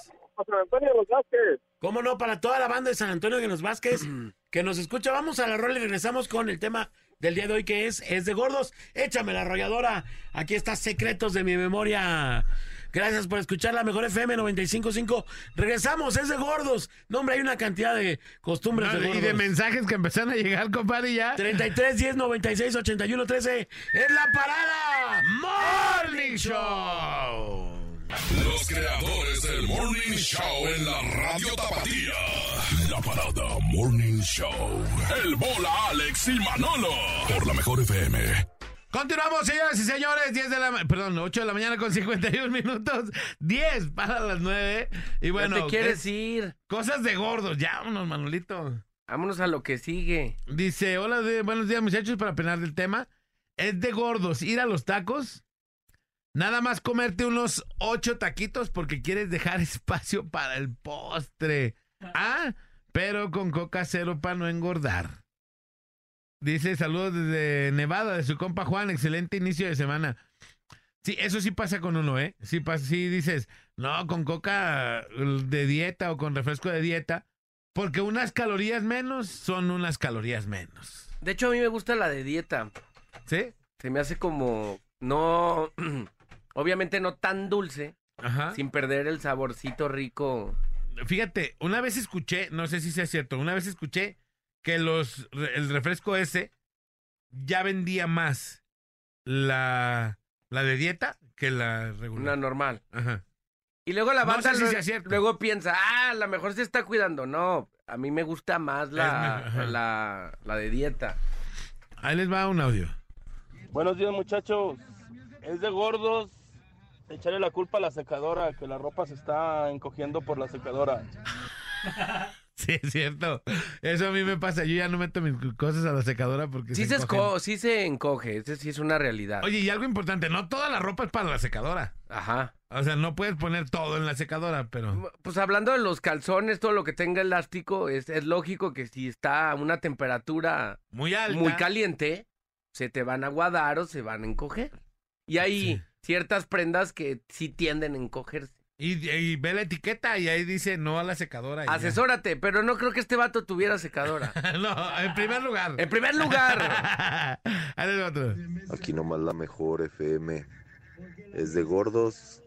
Para San Antonio de los Vázquez. ¿Cómo no? Para toda la banda de San Antonio de los Vázquez que nos escucha, vamos a la rola y regresamos con el tema del día de hoy que es Es de Gordos. Échame la arrolladora. Aquí está Secretos de mi memoria. Gracias por escuchar la mejor FM 955. Regresamos, es de gordos. No, hombre, hay una cantidad de costumbres de y gordos. de mensajes que empezaron a llegar, compadre, ya. 33 10 96 81 13 es la parada. Morning Show. Los creadores del Morning Show en la radio Tapatía. La parada Morning Show. El bola Alex y Manolo. Por la mejor FM. Continuamos, señoras y señores. 10 de la perdón, 8 de la mañana con 51 minutos. 10 para las 9. Y bueno, ¿Dónde quieres ¿qué- ir? cosas de gordos. Ya, vámonos, Manolito. Vámonos a lo que sigue. Dice, hola, de, buenos días, muchachos, para opinar del tema. Es de gordos ir a los tacos. Nada más comerte unos ocho taquitos porque quieres dejar espacio para el postre. Ah, pero con coca cero para no engordar. Dice, saludos desde Nevada, de su compa Juan, excelente inicio de semana. Sí, eso sí pasa con uno, ¿eh? Sí, pasa, sí dices, no, con coca de dieta o con refresco de dieta, porque unas calorías menos son unas calorías menos. De hecho, a mí me gusta la de dieta. ¿Sí? Se me hace como. No. Obviamente no tan dulce. Ajá. Sin perder el saborcito rico. Fíjate, una vez escuché, no sé si sea cierto, una vez escuché que los el refresco ese ya vendía más la, la de dieta que la regular. Una normal. Ajá. Y luego la No banda sé si luego, sea cierto. luego piensa, ah, a lo mejor se está cuidando. No, a mí me gusta más la, la, la de dieta. Ahí les va un audio. Buenos días muchachos. Es de gordos echarle la culpa a la secadora, que la ropa se está encogiendo por la secadora. Sí, es cierto. Eso a mí me pasa. Yo ya no meto mis cosas a la secadora porque Sí se, esco- sí se encoge, ese sí es una realidad. Oye, y algo importante, no toda la ropa es para la secadora. Ajá. O sea, no puedes poner todo en la secadora, pero... Pues hablando de los calzones, todo lo que tenga elástico, es, es lógico que si está a una temperatura Muy alta. muy caliente, se te van a aguadar o se van a encoger. Y Sí. Ciertas prendas que sí tienden a encogerse. Y, y ve la etiqueta y ahí dice no a la secadora. y ya. Asesórate, pero no creo que este vato tuviera secadora. no, en primer lugar. En primer lugar. Aquí nomás la mejor FM. Es de gordos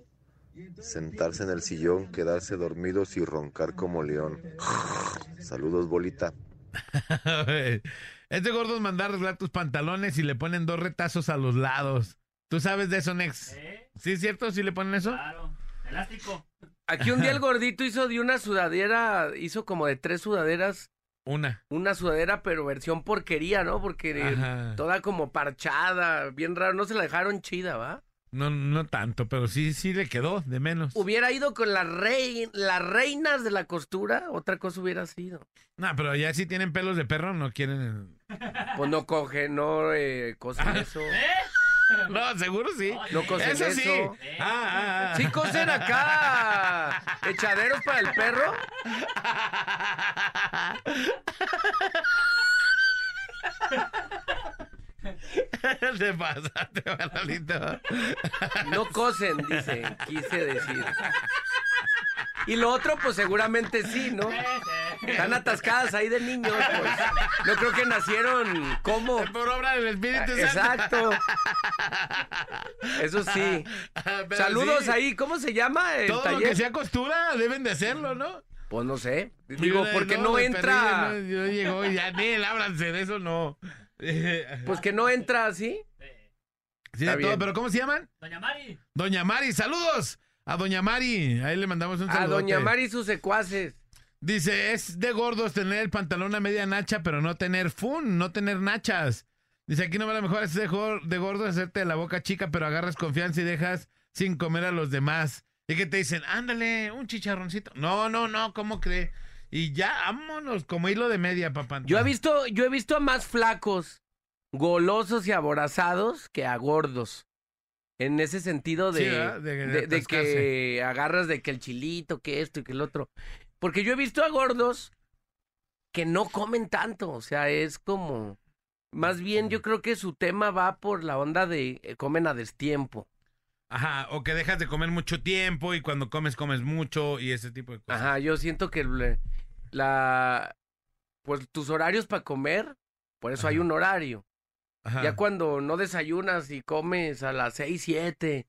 sentarse en el sillón, quedarse dormidos y roncar como león. Saludos, bolita. es de gordos mandar arreglar tus pantalones y le ponen dos retazos a los lados. ¿Tú sabes de eso, Nex? ¿Eh? ¿Sí es cierto? ¿Sí le ponen eso? Claro. Elástico. aquí un día el gordito hizo de una sudadera, hizo como de tres sudaderas, Una. una sudadera, pero versión porquería, ¿no? Porque Ajá. toda como parchada, bien raro, no se la dejaron chida, ¿va? No, no tanto, pero sí, sí le quedó, de menos. Hubiera ido con las rei- las reinas de la costura, otra cosa hubiera sido. No, pero ya si tienen pelos de perro, no quieren. Pues no coge, no eh, cosen eso. No, seguro sí. No cosen Eso eso. sí. Ah, ah, ah. Sí cosen acá echaderos para el perro. Te pasaste, Manolito. No cosen, dice, quise decir. Y lo otro, pues seguramente sí, ¿no? Están atascadas ahí de niños, pues. No creo que nacieron como. Por obra del Espíritu Santo. Exacto. Eso sí. Pero Saludos sí, ahí, ¿cómo se llama el Todo lo que sea costura deben de hacerlo, ¿no? Pues no sé. Digo, Mira, porque no, de entra. No, yo llegó y ya, ni ábranse de eso, no. Pues que no entra así. Sí, está de todo, pero ¿cómo se llaman? Doña Mari. Doña Mari, saludos a Doña Mari. Ahí le mandamos un A saludo. Doña Mari y sus secuaces. Dice, es de gordos tener el pantalón a media nacha, pero no tener fun, no tener nachas. Dice, aquí no me la mejor es de gordos hacerte la boca chica, pero agarras confianza y dejas sin comer a los demás. Y que te dicen, ándale, un chicharroncito. No, no, no, ¿cómo cree? Y ya, vámonos, como hilo de media, papá. Yo he visto, yo he visto a más flacos, golosos y aborazados que a gordos. En ese sentido de. De- que agarras de que el chilito, que esto y que el otro. Porque yo he visto a gordos que no comen tanto. O sea, es como. Más bien, yo creo que su tema va por la onda de eh, comen a destiempo. Ajá, o que dejas de comer mucho tiempo y cuando comes, comes mucho y ese tipo de cosas. Ajá, yo siento que la. Pues tus horarios para comer, por eso hay un horario. Ajá. Ya cuando no desayunas y comes a las 6, 7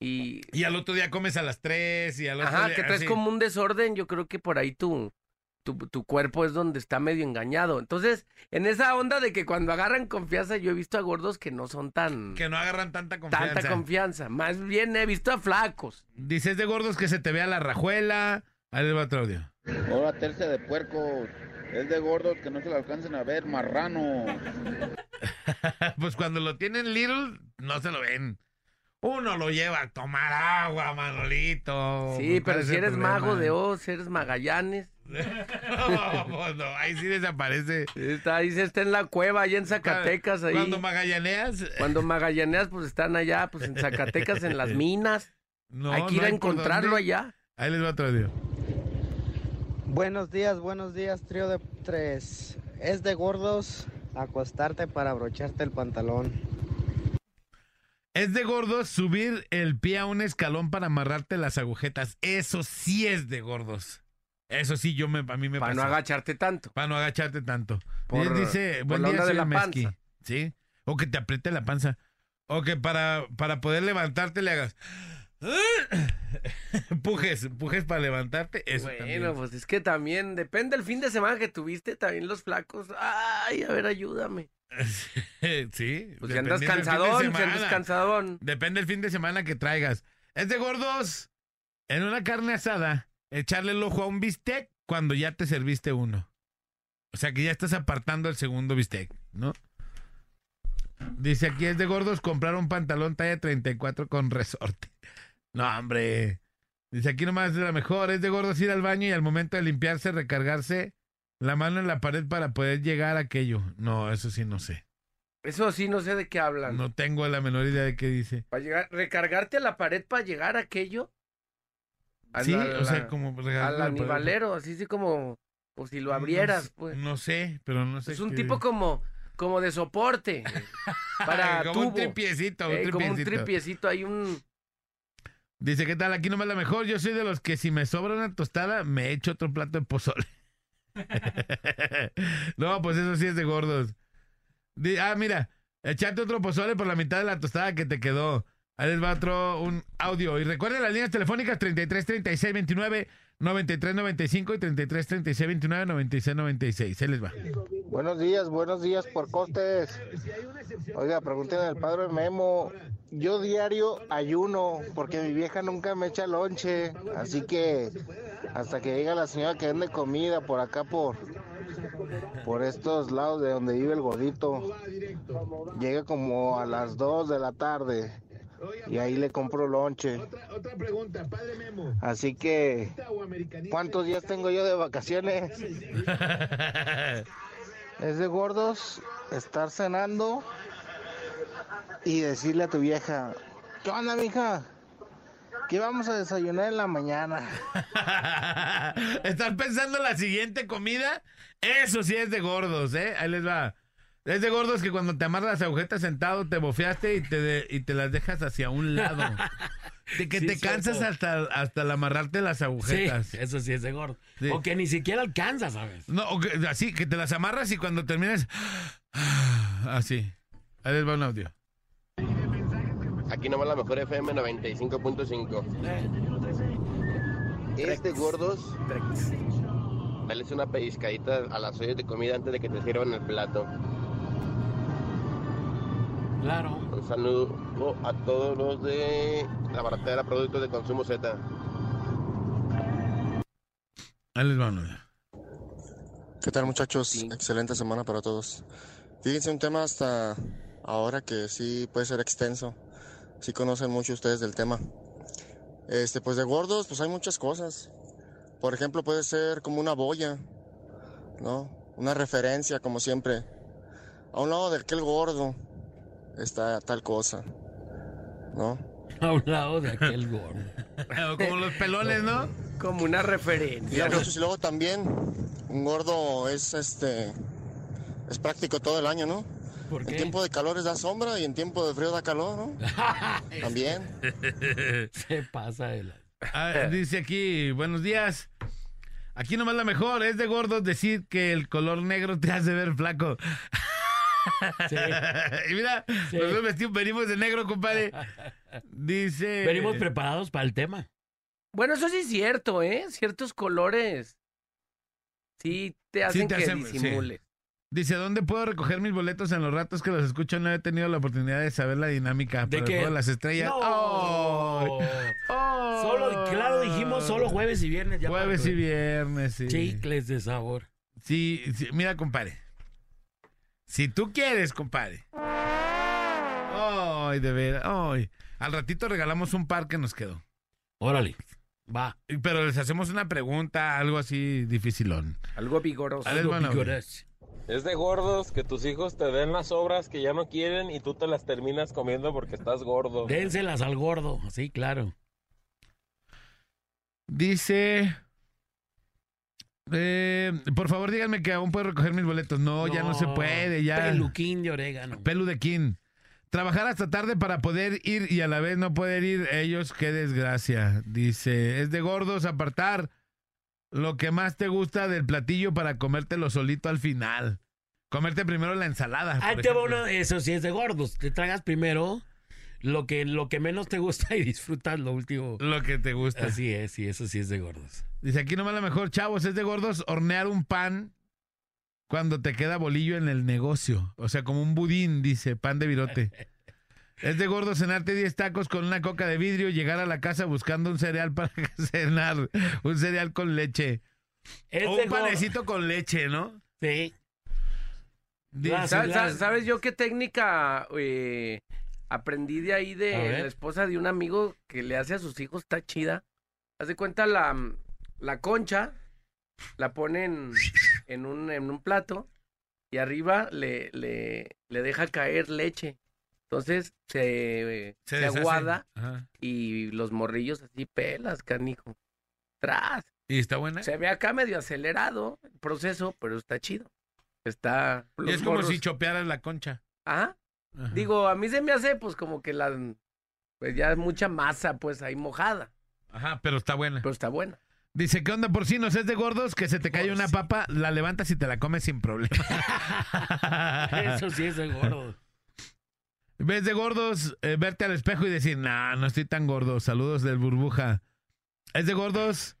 y... Y al otro día comes a las 3 y al otro Ajá, día... que traes así. como un desorden, yo creo que por ahí tu, tu, tu cuerpo es donde está medio engañado. Entonces, en esa onda de que cuando agarran confianza, yo he visto a gordos que no son tan... Que no agarran tanta confianza. Tanta confianza. Más bien he visto a flacos. Dices de gordos que se te vea la rajuela. Ahí va otro audio. Ahora tercia de puerco. Es de gordos que no se le alcancen a ver, marrano. pues cuando lo tienen little, no se lo ven. Uno lo lleva a tomar agua, Manolito. Sí, ¿Cuál pero si eres mago de Oz, eres Magallanes. no, pues no, ahí sí desaparece. Está, ahí se está en la cueva, allá en Zacatecas. Ahí. Cuando magallaneas... Cuando magallaneas, pues están allá, pues en Zacatecas, en las minas. No, hay que ir no a encontrarlo allá. Ahí les va otro audio. Buenos días, buenos días, trío de tres. Es de gordos acostarte para abrocharte el pantalón. Es de gordos subir el pie a un escalón para amarrarte las agujetas. Eso sí es de gordos. Eso sí, yo me, a mí me Para no pasa. agacharte tanto. Para no agacharte tanto. Por- dice, por buen la día, de soy la Mezqui". panza. ¿Sí? O que te apriete la panza. O que para, para poder levantarte le hagas... pujes, pujes para levantarte. Eso bueno, también. pues es que también depende del fin de semana que tuviste, también los flacos. Ay, a ver, ayúdame. sí. Pues si andas dependiendo del fin de cansadón, si andas cansadón. Depende del fin de semana que traigas. Es de gordos En una carne asada, echarle el ojo a un bistec cuando ya te serviste uno. O sea que ya estás apartando el segundo bistec, ¿no? Dice aquí es de gordos comprar un pantalón talla 34 con resorte. No, hombre. Dice aquí nomás es la mejor. Es de gordos ir al baño y al momento de limpiarse, recargarse la mano en la pared para poder llegar a aquello. No, eso sí no sé. Eso sí, no sé de qué hablan. No tengo la menor idea de qué dice. Para llegar, recargarte a la pared para llegar a aquello. A Sí, la- o sea, como Al recargarlo a la pared. anibalero, así, sí, como, como si lo abrieras, pues. No sé, pero no sé. Es un qué- tipo como, como de soporte. para Como tubo. un tripiecito, un Eh, Como un tripiecito. tripiecito, hay un... Dice, ¿qué tal? Aquí nomás la mejor. Yo soy de los que si me sobra una tostada, me echo otro plato de pozole. no, pues eso sí es de gordos. Ah, mira, echate otro pozole por la mitad de la tostada que te quedó. Ahí les va otro, un audio. Y recuerden las líneas telefónicas 33 36 29 93 95 y 33 36 29 96 96. Ahí les va. Buenos días, buenos días por costes. Oiga, pregúntenle al padre Memo. Yo diario ayuno porque mi vieja nunca me echa lonche. Así que hasta que llegue la señora que vende comida por acá por por estos lados de donde vive el gordito. Llega como a las 2 de la tarde y ahí le compro lonche. Así que ¿cuántos días tengo yo de vacaciones? Es de gordos estar cenando y decirle a tu vieja, ¿qué onda, mija? ¿Qué vamos a desayunar en la mañana? ¿Estás pensando en la siguiente comida? Eso sí es de gordos, ¿eh? Ahí les va. Es de gordos que cuando te amarras las agujetas sentado te bofeaste y te, de- y te las dejas hacia un lado. De que Sí, te cansas hasta, hasta el amarrarte las Sí, agujetas. eso sí es de gordo. Sí. O que ni siquiera alcanza, ¿sabes? No, o que- así, que te las amarras y cuando terminas... Así. Ahí les va un audio. Aquí nomás la mejor FM 95.5. Es de gordos. Dales una pellizcadita a las ollas de comida antes de que te sirvan el plato. Claro. Un saludo a todos los de la baratera Productos de Consumo Z. Ahí les va un audio. ¿Qué tal muchachos? Excelente semana para todos. Fíjense un tema hasta ahora que sí puede ser extenso. Sí conocen mucho ustedes del tema. Este, pues de gordos, pues hay muchas cosas. Por ejemplo, puede ser como una boya, ¿no? Una referencia, como siempre. A un lado de aquel gordo está tal cosa, ¿no? A un lado de aquel gordo. Como los pelones, ¿no? Como una Y, referencia. y luego también, un gordo es este es práctico todo el año, ¿no? ¿Por En tiempo de calores da sombra y en tiempo de frío da calor, ¿no? También. Se pasa la... Ah, dice aquí, buenos días. Aquí nomás la mejor, es de gordos decir que el color negro te hace ver flaco. Sí. y mira, Sí. nosotros vestimos, venimos de negro, compadre. Dice. Venimos preparados para el tema. Bueno, eso sí es cierto, ¿eh? Ciertos colores sí te hacen te que hacen- sí. disimules. Dice, ¿dónde puedo recoger mis boletos en los ratos que los escucho? No he tenido la oportunidad de saber la dinámica. ¿De qué? las estrellas. No. ¡Oh! ¡Oh! Solo, claro, dijimos solo jueves y viernes. Ya Jueves y viernes, sí. Chicles de sabor. Sí, sí, mira, compadre. Si tú quieres, compadre. Ay, de veras. Ay. Al ratito regalamos un par que nos quedó. Órale. Va. Pero les hacemos una pregunta, algo así dificilón. Algo vigoroso. Ahí les van a ver. Es de gordos que tus hijos te den las obras que ya no quieren y tú te las terminas comiendo porque estás gordo. Dénselas al gordo. Sí, claro. Dice. Eh, por favor, díganme que aún puedo recoger mis boletos. No, ya no se puede, ya. Peluquín de orégano. Pelu de King. Trabajar hasta tarde para poder ir y a la vez no poder ir ellos, qué desgracia. Dice, es de gordos apartar lo que más te gusta del platillo para comértelo solito al final. Comerte primero la ensalada. Ahí te va eso sí es de gordos. Te tragas primero lo que, lo que menos te gusta y disfrutas lo último. Lo que te gusta. Así es, sí, eso sí es de gordos. Dice, aquí nomás la mejor, chavos, es de gordos hornear un pan cuando te queda bolillo en el negocio. O sea, como un budín, dice, pan de virote. Es de gordo cenarte 10 tacos con una coca de vidrio y llegar a la casa buscando un cereal para cenar. Un cereal con leche. Es o un gordo. panecito con leche, ¿no? Sí. Dice- ¿Sabes, sabes- sabes yo qué técnica eh, aprendí de ahí de la esposa de un amigo que le hace a sus hijos? Está chida. Haz de cuenta la, la concha, la ponen en un, en un plato y arriba le, le, le deja caer leche. Entonces se, Se se, aguada Ajá. y los morrillos así pelas, canijo. Tras. ¿Y está buena? Se ve acá medio acelerado el proceso, pero está chido. Está. Y es como si chopearas la concha. Ajá. Digo, a mí se me hace pues como que la pues ya es mucha masa pues ahí mojada, Ajá, pero está buena. pero está buena. Dice, ¿qué onda porcinos? Es de gordos que se te cae una papa, la levantas y te la comes sin problema. Eso sí es de gordo. ¿Ves de gordos eh, verte al espejo y decir, nah, no estoy tan gordo? Saludos del burbuja. Es de gordos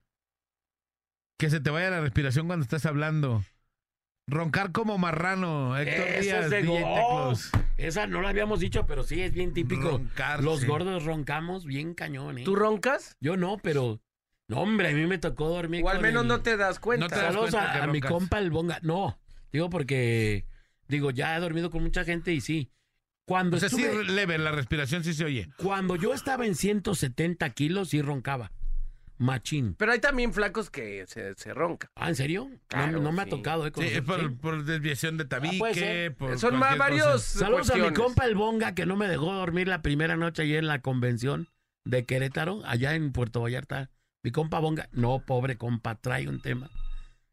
que se te vaya la respiración cuando estás hablando. Roncar como marrano. Héctor Eso Díaz, es de DJ. Teclos. Esa no la habíamos dicho, pero sí es bien típico. Roncar, Los sí. gordos roncamos bien cañón, ¿eh? ¿Tú roncas? Yo no, pero. No, hombre, a mí me tocó dormir. O al con menos el- no te das cuenta. No te das Saludos cuenta a, que a mi roncas. compa el Bonga. No, digo porque. Digo, ya he dormido con mucha gente y sí. Cuando O sea, sí, estuve- leve, la respiración sí se oye. Cuando yo estaba en 170 kilos, sí roncaba. Machín. Pero hay también flacos que se, se ronca. Ah, ¿en serio? No- Claro, no, me ha sí. tocado, ¿eh? Sí, conocer- es por, sí. por desviación de tabique, puede ser. por Son más cualquier varios cosa. Saludos a mi cuestiones. compa el Bonga que no me dejó dormir la primera noche ayer en la convención de Querétaro, allá en Puerto Vallarta. Mi compa Bonga, no, pobre compa, trae un tema.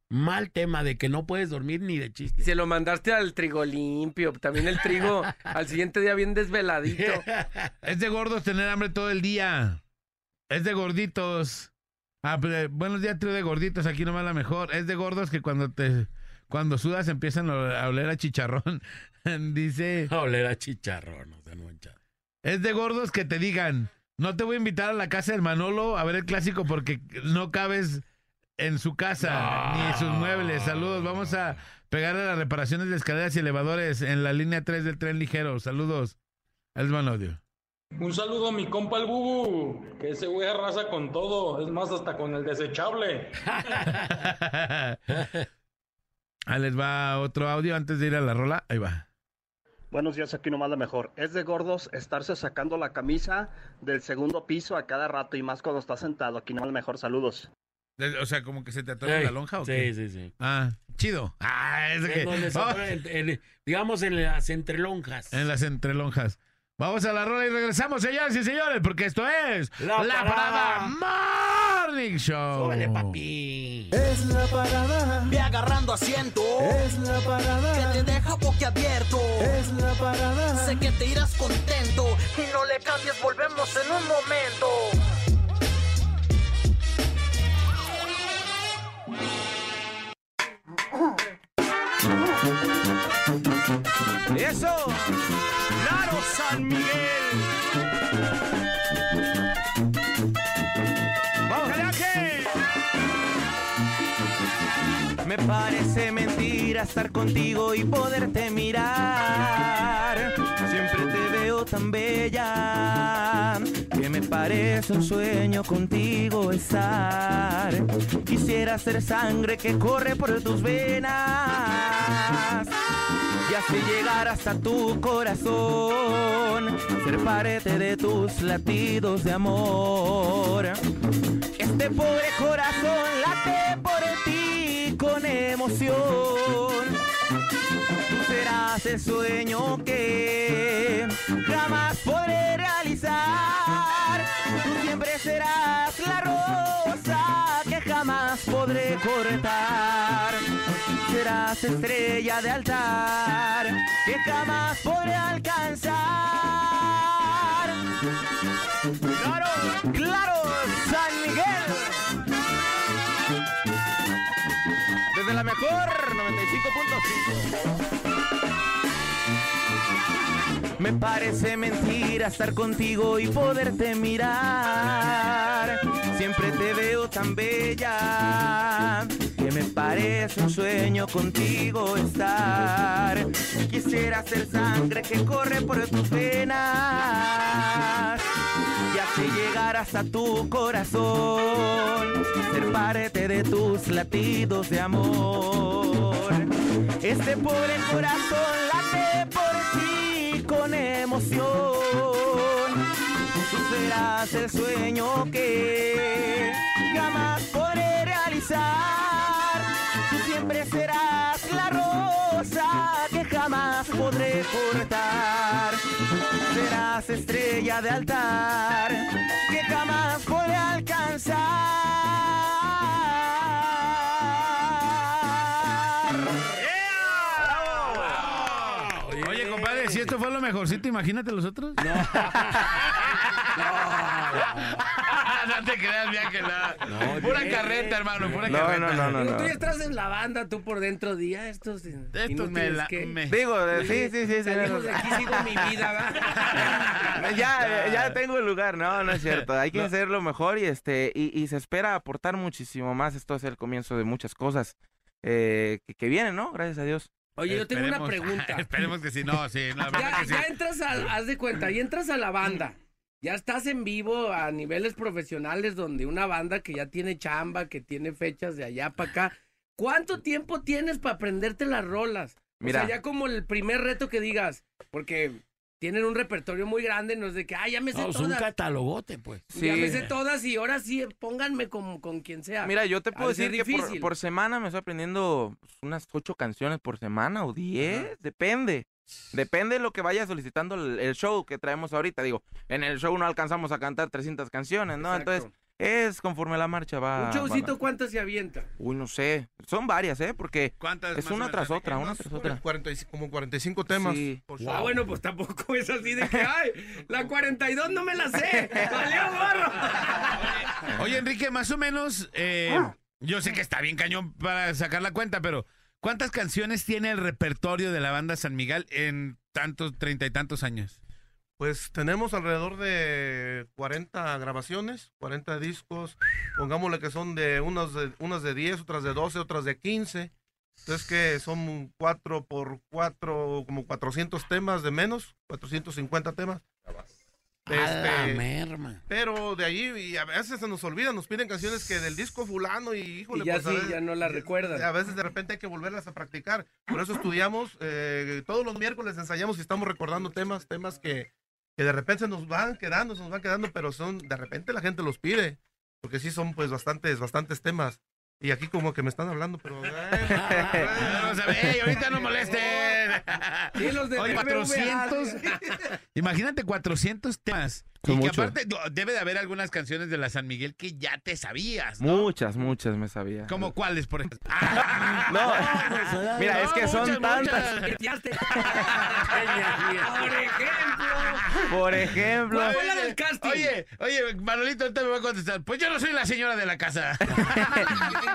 Mal tema de que no puedes dormir ni de Y chiste. se lo mandaste al trigo limpio, también el trigo al siguiente día bien desveladito. Es de gordos tener hambre todo el día. Es de gorditos. Ah, pero, eh, buenos días, trío de gorditos. Aquí nomás la mejor. Es de gordos que cuando te cuando sudas empiezan a oler a chicharrón. Dice, A oler a chicharrón, no sean manchados. es de gordos que te digan, no te voy a invitar a la casa del Manolo a ver el clásico porque no cabes en su casa ni en sus muebles. Saludos, vamos a pegar a las reparaciones de escaleras y elevadores en la línea 3 del tren ligero. Saludos. Es Manodio. Un saludo a mi compa el Bubu, que ese güey arrasa con todo, es más, hasta con el desechable. Ahí les va otro audio antes de ir a la rola. Ahí va. Buenos días, aquí nomás la mejor. Es de gordos estarse sacando la camisa del segundo piso a cada rato y más cuando está sentado. Aquí nomás la mejor, saludos. O sea, como que se te atora Ey, la lonja o sí, qué? sí, sí. Ah, chido. Ah, es que- donde se vamos- pone en- en- digamos en las entrelonjas. en las entrelonjas. Vamos a la rola y regresamos, señoras y señores, porque esto es La Parada Parada. Morning Show. Súbele, papi. Es la parada, Ve agarrando asiento. es la parada, Que te deja boquiabierto. es la parada. Sé que te irás contento. Y no le cambies, volvemos en un momento. Miguel. Vamos. Me parece mentira estar contigo y poderte mirar. Siempre te veo tan bella que me parece un sueño contigo estar. Quisiera ser sangre que corre por tus venas y así llegar hasta tu corazón, ser parte de tus latidos de amor. Este pobre corazón late por ti con emoción. Tú serás el sueño que jamás podré realizar. Tú siempre serás la rosa que jamás podré cortar. Estrella de altar que jamás podré alcanzar. Me parece mentira estar contigo y poderte mirar. Siempre te veo tan bella que me parece un sueño contigo estar. Quisiera ser sangre que corre por tus venas y así llegar hasta tu corazón, ser parte de tus latidos de amor. Este pobre corazón late por con emoción. Tú serás el sueño que jamás podré realizar. Tú siempre serás la rosa que jamás podré cortar. Serás estrella de altar que jamás podré alcanzar. Fue lo mejorcito, imagínate los otros. No. no te creas, bien que nada. pura carreta, hermano, pura No, carreta. no, no, no, no. tú ya estás en la banda, tú por dentro, día estos. Estos me la- me- Digo, eh, sí, sí, sí. sí, Salimos de aquí, sigo mi vida, ¿verdad? ya, ya tengo el lugar, no, no es cierto. Hay que hacerlo mejor y este y, y se espera aportar muchísimo más. Esto es el comienzo de muchas cosas eh, que, que vienen, ¿no? Gracias a Dios. Oye, yo tengo una pregunta. Esperemos que sí, no, sí, no, la verdad Ya, que sí. ya entras a, haz de cuenta, y entras a la banda. Ya estás en vivo a niveles profesionales donde una banda que ya tiene chamba, que tiene fechas de allá para acá. ¿Cuánto tiempo tienes para aprenderte las rolas? Mira. O sea, ya como el primer reto que digas, porque tienen un repertorio muy grande, no es de que, ah, ya me sé No, es un todas. catalogote, pues. Ya me sé todas y ahora sí, pónganme con, con quien sea. Mira, yo te puedo decir que por, por semana me estoy aprendiendo unas ocho canciones por semana o diez, depende. Depende de lo que vaya solicitando el, el show que traemos ahorita. Digo, en el show no alcanzamos a cantar 300 canciones, ¿no? Exacto. Entonces, es conforme la marcha va. Un va- showcito, ¿cuántas se avienta? Uy, no sé. Son varias, ¿eh? Porque ¿Cuántas es una tras otra, una tras otra. 45, como 45 temas. Sí. por Ah, bueno, pues tampoco es así de que, ay, la 42 no me la sé. ¡Valió gorro! Oye, Enrique, más o menos, eh, yo sé que está bien cañón para sacar la cuenta, pero ¿cuántas canciones tiene el repertorio de la banda San Miguel en tantos, treinta y tantos años? Pues tenemos alrededor de 40 grabaciones, 40 discos. Pongámosle que son de unas de, unas de 10, otras de 12, otras de 15. Entonces que son 4 por 4, como 400 temas de menos, 450 temas. A la Este, merma. pero de ahí y a veces se nos olvida, nos piden canciones que del disco fulano y híjole, Y ya pues, sí, veces- ya no la recuerdan. A veces de repente hay que volverlas a practicar. Por eso estudiamos, eh, todos los miércoles ensayamos y estamos recordando temas, temas que, que de repente se nos van quedando, se nos van quedando, pero son, de repente la gente los pide, porque sí son pues bastantes, bastantes temas. Y aquí como que me están hablando, pero... Ey, ahorita no molesten. Sí, los de Oye, BBVA. 400. Imagínate 400 temas. Son y que aparte no, debe de haber algunas canciones de la San Miguel que ya te sabías, ¿no? Muchas, muchas me sabía. ¿Como cuáles, por ejemplo? No, pues, mira, es que son muchas, tantas. muchas. Por ejemplo. Por ejemplo. ¿Cuál fue la del casting? Oye, oye, Manolito ahorita me va a contestar. Pues yo no soy la señora de la casa.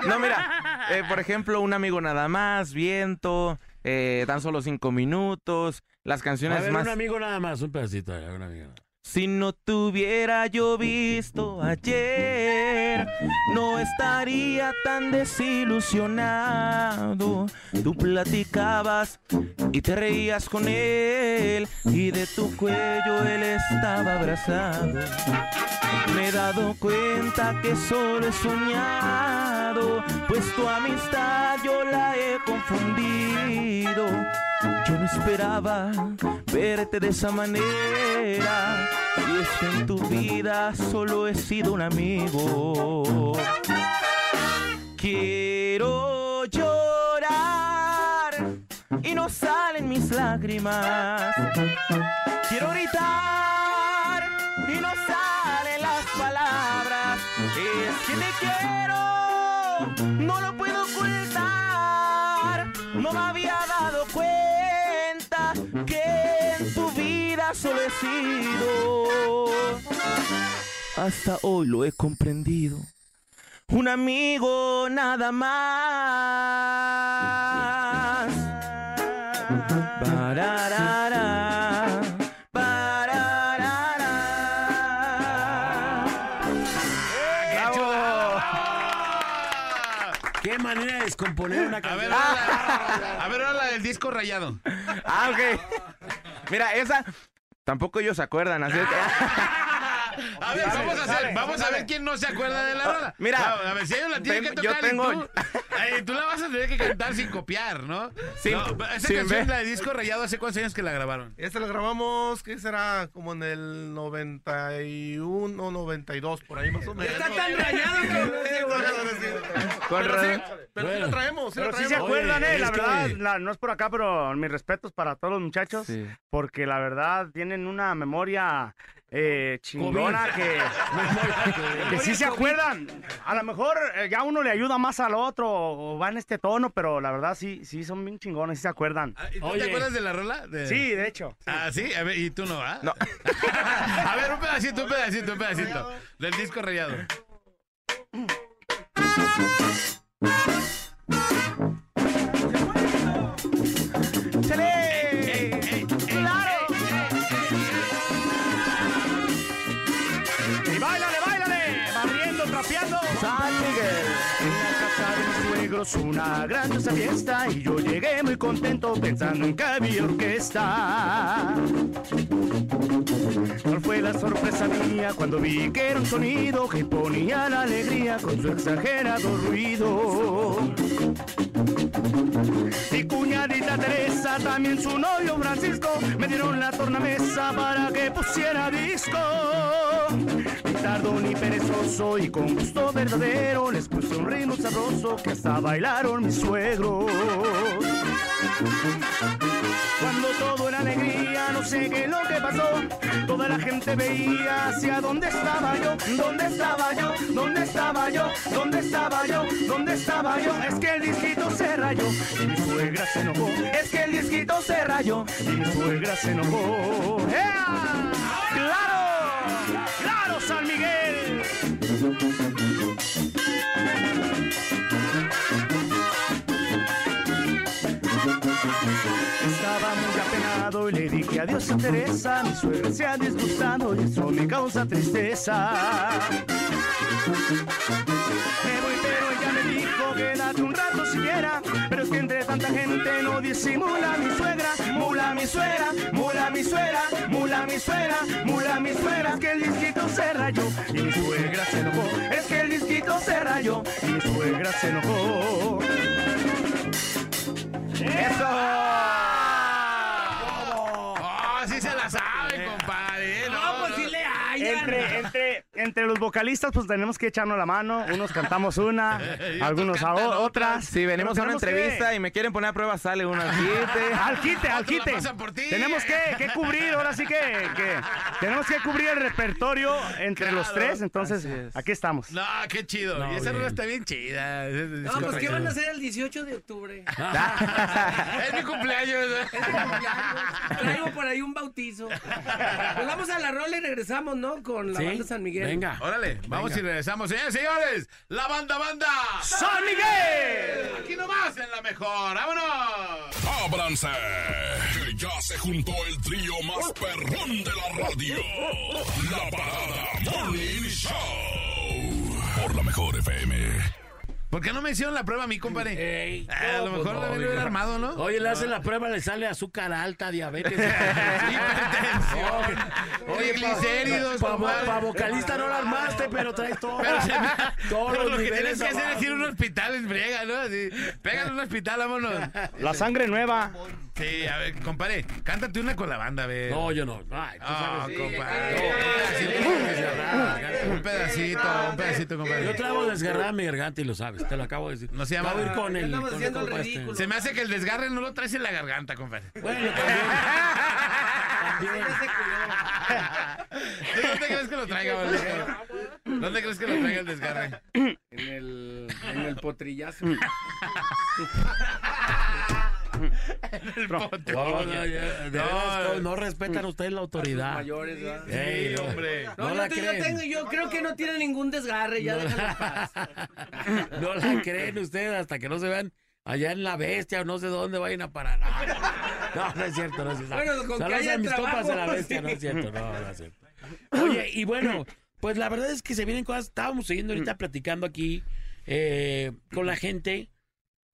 No, mira, eh, por ejemplo, un amigo nada más, viento, eh, tan solo cinco minutos, las A canciones ver, más. un amigo nada más, un pedacito, a ver, un amigo. Si no te hubiera yo visto ayer, no estaría tan desilusionado. Tú platicabas y te reías con él, y de tu cuello él estaba abrazado. Me he dado cuenta que solo he soñado, pues tu amistad yo la he confundido. Yo no esperaba verte de esa manera, y es que en tu vida solo he sido un amigo. Quiero llorar y no salen mis lágrimas. Quiero gritar y no salen las palabras. Es que te quiero, no lo puedo ocultar. No me había que en tu vida solo he sido. Hasta hoy lo he comprendido. Un amigo nada más. Bararara, Qué manera de descomponer una A canción. ver, ahora la, a ver, ahora la del disco rayado. Ah, ok. Mira, esa tampoco ellos se acuerdan, así que... A ver, vamos a hacer, vamos a ver quién no se acuerda de la rola. Mira, a ver, si ellos la tienen que tengo- yo tocar y tengo- tú, Ay, tú la vas a tener que cantar sin copiar, ¿no? Sin- No, esa canción, ver. la de Disco Rayado, ¿hace cuántos años que la grabaron? Esta la grabamos, ¿qué será? Como en el 91 o 92, por ahí más o menos. Está tan rayado Con Pero sí, pero sí la traemos, sí la Pero sí se traemos. acuerdan, Oye, eh, la que- verdad, la- no es por acá, pero mis respetos para todos los muchachos, Sí. porque la verdad tienen una memoria eh, chingona que, que sí se acuerdan. A lo mejor eh, ya uno le ayuda más al otro o va en este tono, pero la verdad sí, sí son bien chingones, sí se acuerdan. ¿Y tú te acuerdas de la rola? De- Sí, de hecho. Ah, sí, a ver, y tú no, ¿ah? No. a ver, un pedacito, un pedacito, un pedacito. Del disco rayado. suegros una grandiosa fiesta y yo llegué muy contento pensando en que orquesta. ¿Cuál fue la sorpresa mía cuando vi que era un sonido que ponía la alegría con su exagerado ruido? Mi cuñadita Teresa, también su novio Francisco, me dieron la tornamesa para que pusiera disco. Ni tardo ni perezoso y con gusto verdadero les puse un ritmo sabroso que hasta bailaron mis suegros. Cuando todo era alegría, no sé qué lo que pasó. Toda la gente veía hacia dónde estaba yo, dónde estaba yo, dónde estaba yo, dónde estaba yo, dónde estaba yo. Es que el disquito se rayó y mi suegra se enojó. Es que el disquito se rayó y mi suegra se enojó. ¡Ea! ¡Claro! ¡Claro, San Miguel! Le dije adiós a Teresa. Mi suegra se ha disgustado y eso me causa tristeza. Me voy, pero ella me dijo quédate un rato siquiera. Pero es que entre tanta gente no disimula mi suegra. Mula mi suegra, mula mi suegra, mula mi suegra, mula mi suegra. Es que el disquito se rayó y mi suegra se enojó. Es que el disquito se rayó y mi suegra se enojó. ¡Eso! Entre, entre, entre los vocalistas, pues tenemos que echarnos la mano. Unos cantamos una, algunos a otras. Si venimos a una que- entrevista y me quieren poner a prueba, sale uno al quite. Al quite, al quite. Tenemos que, que cubrir, ahora sí que, que tenemos que cubrir el repertorio entre los tres. Entonces, aquí estamos. No, qué chido. No, y esa rola está bien chida. No, pues ¿qué van a hacer el 18 de octubre? Es mi cumpleaños. Es mi cumpleaños. Traigo por ahí un bautizo. Pues vamos a la rola y regresamos, ¿no? Con la Sí, banda San Miguel. Órale, vamos Venga. y regresamos. Señores, señores, la banda, banda. ¡San Miguel! Aquí nomás en la mejor. ¡Vámonos! ¡Ábranse! Que ya se juntó el trío más perrón de la radio. La parada Morning Show. Por la mejor FM. ¿Por qué no me hicieron la prueba a mí, compadre? Ah, a lo mejor pues la no, hubiera armado, ¿no? Oye, le hacen la prueba, le sale azúcar alta, diabetes. Oye, triglicéridos, Para compadre. vocalista no la armaste, pero traes todo. Pero, se me- todos pero los lo que tienes que hacer es ir a un hospital en friega, ¿no? Así, pégale a un hospital, vámonos. La sangre nueva. Sí, a ver, compadre, cántate una con la banda, a ver. No, yo no. Ay, tú Ah, sabes. compadre. Un pedacito, un pedacito, compadre. Yo traigo desgarrada mi garganta y lo sabes, te lo acabo de decir. No se llama. Acabo de ir con el. Con este. Se me hace que el desgarre no lo traes en la garganta, compadre. Bueno, también. ¿Tú dónde crees que lo traiga, Bolito? ¿Dónde crees que lo traiga el desgarre? En el, en el potrillazo. El. No, no, ya, de veras, no, no respetan ustedes la autoridad. mayores, ¿verdad? Ey, no. hombre. No, No yo, la te- yo creen. tengo, yo creo que no tiene ningún desgarre, ya paz. No la creen ustedes hasta que no se vean allá en la bestia o no sé dónde vayan a parar. No, no es cierto, no es cierto. Bueno, con que Saludos haya a mis trabajo, compas de la bestia, sí. no es cierto, no, no es cierto. Oye, y bueno, pues la verdad es que se vienen cosas, estábamos siguiendo ahorita Mm. platicando aquí eh, con la gente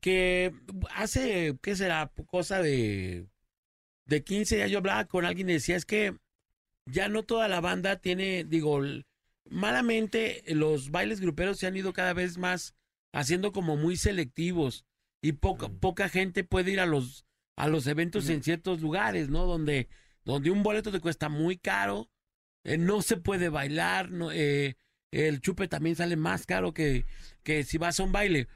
que hace, ¿qué será? Cosa de de 15 días yo hablaba con alguien y decía, es que ya no toda la banda tiene, digo, malamente los bailes gruperos se han ido cada vez más haciendo como muy selectivos y poca, poca gente puede ir a los, a los eventos en ciertos lugares, ¿no? Donde, donde un boleto te cuesta muy caro, eh, no se puede bailar, no, eh, el chupe también sale más caro que, que si vas a un baile.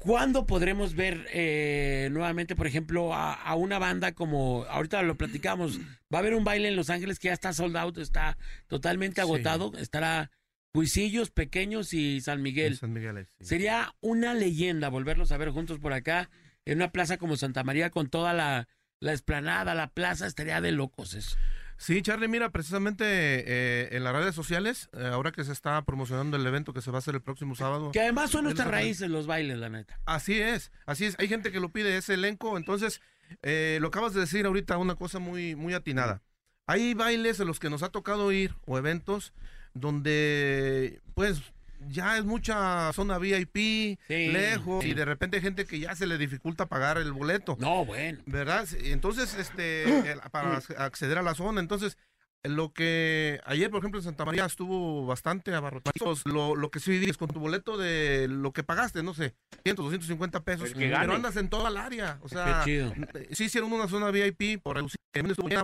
¿Cuándo podremos ver eh, nuevamente, por ejemplo, a, a una banda como, ahorita lo platicamos, va a haber un baile en Los Ángeles que ya está sold out, está totalmente agotado, estará Cuisillos, Pequeños y San Miguel. San Miguel, sí. Sería una leyenda volverlos a ver juntos por acá, en una plaza como Santa María, con toda la, la esplanada, la plaza, estaría de locos eso. Sí, Charlie, mira, precisamente eh, en las redes sociales, eh, ahora que se está promocionando el evento que se va a hacer el próximo sábado. Que además son nuestras raíces los bailes, la neta. Así es, así es. Hay gente que lo pide ese elenco, entonces eh, lo acabas de decir ahorita una cosa muy muy atinada. Hay bailes en los que nos ha tocado ir o eventos donde pues ya es mucha zona VIP, lejos y de repente hay gente que ya se le dificulta pagar el boleto. No, bueno. ¿Verdad? Entonces, este el- para acceder a la zona, entonces lo que ayer, por ejemplo, en Santa María estuvo bastante abarrotado. Lo, lo que sí es con tu boleto de lo que pagaste, no sé, 100, 250 pesos, pero andas en toda el área. O sea, Qué chido. eh, sí hicieron una zona VIP por reducir,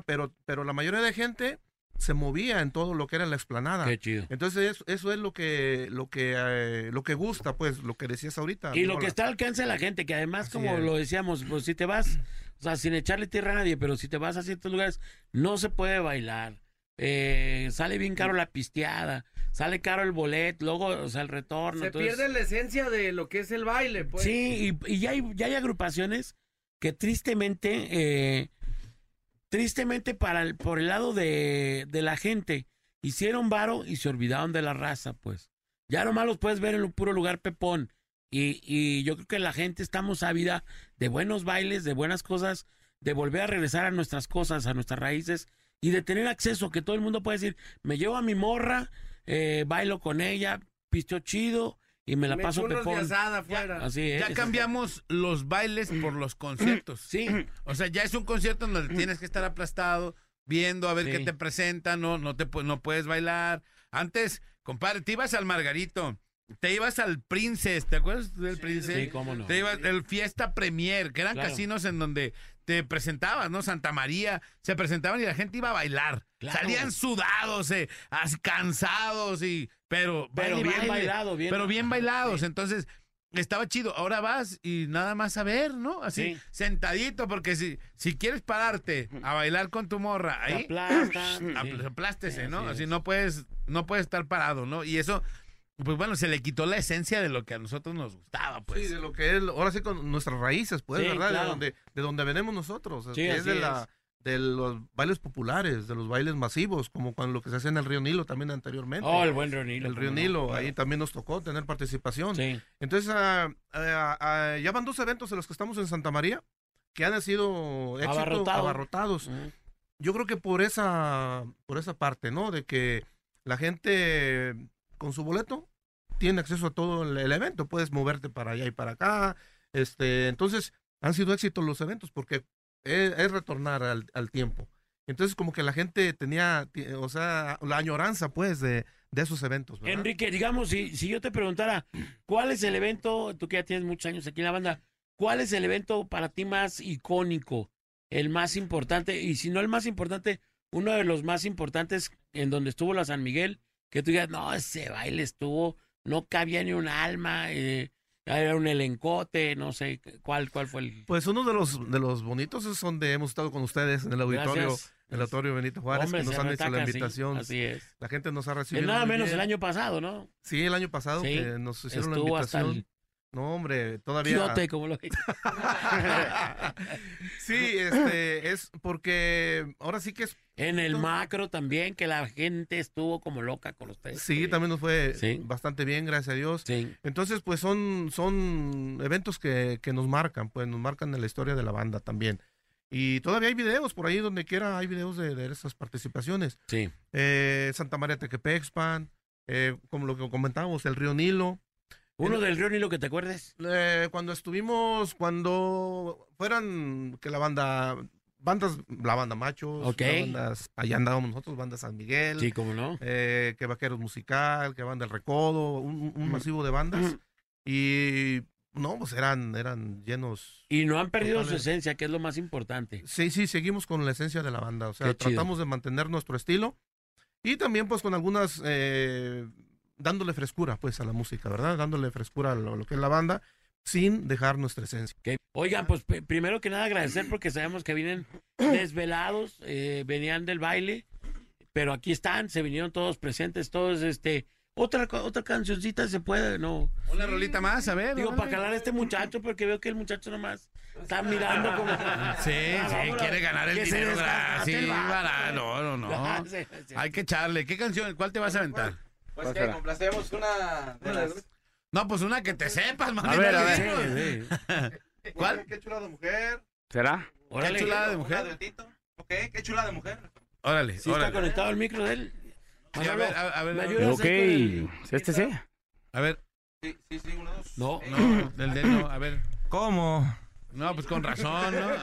pero, pero la mayoría de gente se movía en todo lo que era la explanada. Qué chido. Entonces eso, eso es lo que lo que eh, lo que gusta, pues, lo que decías ahorita. Y lo que está al alcance de la gente, que además, como es. lo decíamos, pues si te vas, o sea, sin echarle tierra a nadie, pero si te vas a ciertos lugares, no se puede bailar. Eh, sale bien caro la pisteada, sale caro el bolet, luego, o sea, el retorno. Se entonces- pierde la esencia de lo que es el baile, pues. Sí, y, y ya, hay, ya hay agrupaciones que tristemente, eh, tristemente para el, por el lado de, de la gente, hicieron varo y se olvidaron de la raza, pues. Ya nomás los puedes ver en un puro lugar pepón. Y, y yo creo que la gente estamos ávida de buenos bailes, de buenas cosas, de volver a regresar a nuestras cosas, a nuestras raíces y de tener acceso, que todo el mundo puede decir, me llevo a mi morra, eh, bailo con ella, pisteo chido y me la Me paso pepón. asada afuera. Así es. Ya cambiamos los bailes por los conciertos. Sí. O sea, ya es un concierto en donde tienes que estar aplastado, viendo a ver Sí. qué te presentan, no, no, te, no puedes bailar. Antes, compadre, te ibas al Margarito, te ibas al Princess, ¿te acuerdas del Princess? Sí, cómo no. Te ibas el Fiesta Premier, que eran Claro. casinos en donde te presentabas, ¿no? Santa María, se presentaban y la gente iba a bailar. Claro. Salían sudados, eh, cansados y pero Pero baile bien baile. bailado, bien- pero bien bailados. Entonces, estaba chido. Ahora vas y nada más a ver, ¿no? Así, Sí. sentadito, porque si, si quieres pararte a bailar con tu morra, ahí aplastan, apl- sí. aplástese, Sí, ¿no? así no puedes, no puedes estar parado, ¿no? Y eso, pues bueno, se le quitó la esencia de lo que a nosotros nos gustaba, pues. Sí, de lo que es, ahora sí con nuestras raíces, pues, Sí, ¿verdad? claro. De donde, de donde venimos nosotros. Es así de la, es. De los bailes populares, de los bailes masivos, como cuando lo que se hacía en el Río Nilo también anteriormente. Oh, el buen Río Nilo, El Río Nilo, claro. ahí también nos tocó tener participación. Sí. Entonces, ah, ah, ah, ya van dos eventos en los que estamos en Santa María, que han sido éxito, Abarrotado. abarrotados. Yo creo que por esa, por esa parte, ¿no? De que la gente con su boleto tiene acceso a todo el, el evento, puedes moverte para allá y para acá. Este, entonces, han sido éxitos los eventos porque es, retornar al, al tiempo. Entonces, como que la gente tenía, o sea, la añoranza, pues, de, de esos eventos. ¿verdad? Enrique, digamos, si, si yo te preguntara, ¿cuál es el evento, tú que ya tienes muchos años aquí en la banda, cuál es el evento para ti más icónico, el más importante? Y si no el más importante, uno de los más importantes en donde estuvo la San Miguel, que tú digas, no, ese baile estuvo, no cabía ni un alma, eh, era un elencote, no sé, ¿cuál, cuál fue el...? Pues uno de los de los bonitos es donde hemos estado con ustedes en el auditorio, Gracias. el auditorio Benito Juárez, Hombre, que nos han hecho la invitación. así es. La gente nos ha Es recibido. nada muy menos bien. el año pasado, ¿no? Sí, el año pasado Sí, que nos hicieron la estuvo hasta invitación. el- No, hombre, todavía. Quiote, como lo sí, este, es porque ahora sí que es. En el macro también, que la gente estuvo como loca con ustedes. Sí, también nos fue bastante bien, gracias a Dios. Entonces, pues son, son eventos que, que nos marcan, pues nos marcan en la historia de la banda también. Y todavía hay videos por ahí donde quiera, hay videos de, de esas participaciones. Sí. Eh, Santa María Tequepexpan, eh, como lo que comentábamos, el río Nilo. Uno del Río Nilo que te acuerdes. Eh, cuando estuvimos, cuando fueran que la banda, bandas, la banda Machos, bandas, allá andábamos nosotros, banda San Miguel, Sí, cómo no. eh, que Vaqueros Musical, que banda El Recodo, un, un masivo de bandas. Y no, pues eran, eran llenos. Y no han perdido su esencia, que es lo más importante. Sí, sí, seguimos con la esencia de la banda. O sea, Qué chido. tratamos de mantener nuestro estilo. Y también, pues, con algunas. eh, dándole frescura, pues, a la música, ¿verdad? Dándole frescura a lo, lo que es la banda, sin dejar nuestra esencia. Oigan, pues primero que nada agradecer porque sabemos que vienen desvelados, eh, venían del baile, pero aquí están, se vinieron todos presentes, todos, este, otra, otra cancioncita se puede, no. Una rolita más, a ver. Digo, para calar a este muchacho, porque veo que el muchacho nomás está mirando como... Sí, sí, quiere ganar el dinero. Sí, no, no, no. Sí, sí. Hay que echarle. ¿Qué canción? ¿Cuál te vas a aventar? Pues que complacemos una de las... No, pues una que te sepas, man. A ver, a ver. Sí, sí. ¿Cuál? Qué chula de mujer. ¿Será? Qué chulada de mujer. Ok, qué chula de mujer. Órale, Sí está órale. conectado el micro de él. Sí, a ver, a, a ver. ¿Me ayudas Ok, ahí este sí. A ver. Sí, sí, sí, uno, dos. No, No, del de no, a ver. ¿Cómo? No, pues con razón, ¿no?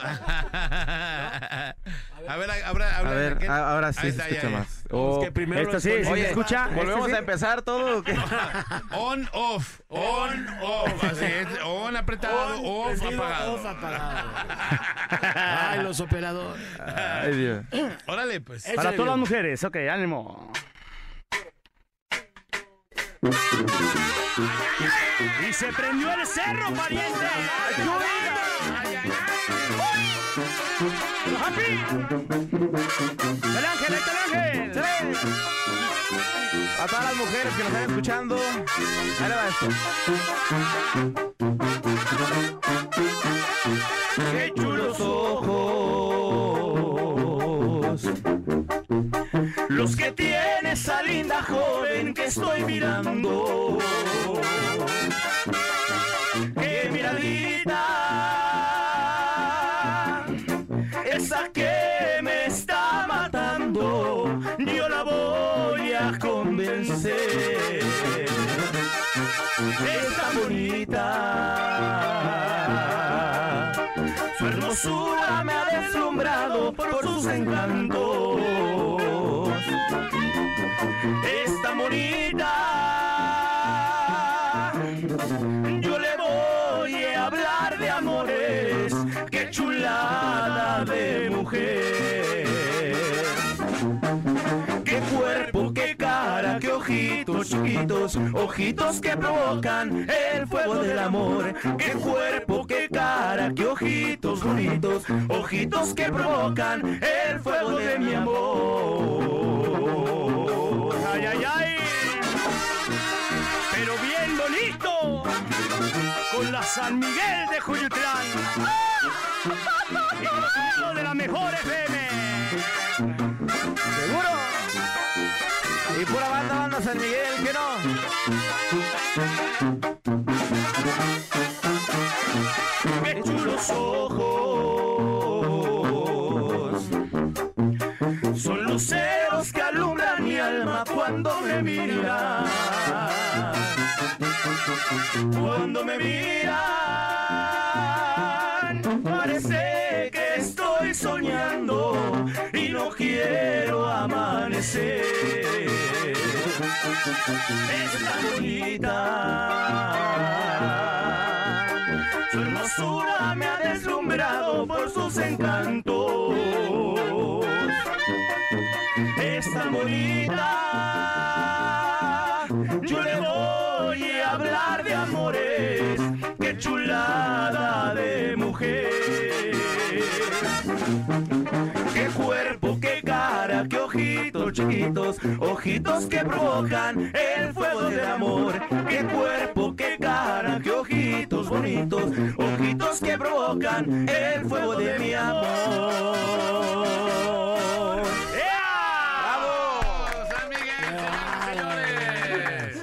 A ver, ahora, A ver, a- ahora sí Ahí se está, ya, escucha ya. más. Oh, Oh, que primero esto sí, ¿sí se escucha? ¿Volvemos ¿Este sí? a empezar todo o qué? On, off, on, off. Así es. On apretado, off Prendido, apagado. off apagado. Ay, los operadores. Ay, Dios. Órale, pues. Para todas las mujeres, ok, ánimo. Y se prendió el cerro, pariente. ¡Happy! ¡El ángel, el ángel! ¡Sí! A todas las mujeres que nos están escuchando, ahí va esto. ¡Qué chulos ojos! Los que tiene esa linda joven que estoy mirando. ¡Qué miradita! Esa que me está matando, yo la voy a convencer. Es tan bonita. Su hermosura me ha deslumbrado por sus encantos. Ojitos que provocan el fuego del amor. Qué cuerpo, qué cara, qué ojitos bonitos, ojitos que provocan el fuego de mi amor. Ay, ay, ay. Pero bien bonito, con la San Miguel de los sonidos de la mejor FM. Y pura banda, banda San Miguel, que no. ¡Qué chulos ojos! Son luceros que alumbran mi alma cuando me miran. Cuando me miran, parece que estoy soñando y no quiero amanecer. Es tan bonita. Ojitos que provocan el fuego del amor. Qué cuerpo, qué cara, qué ojitos bonitos, ojitos que provocan el fuego de mi amor. San Miguel, señores.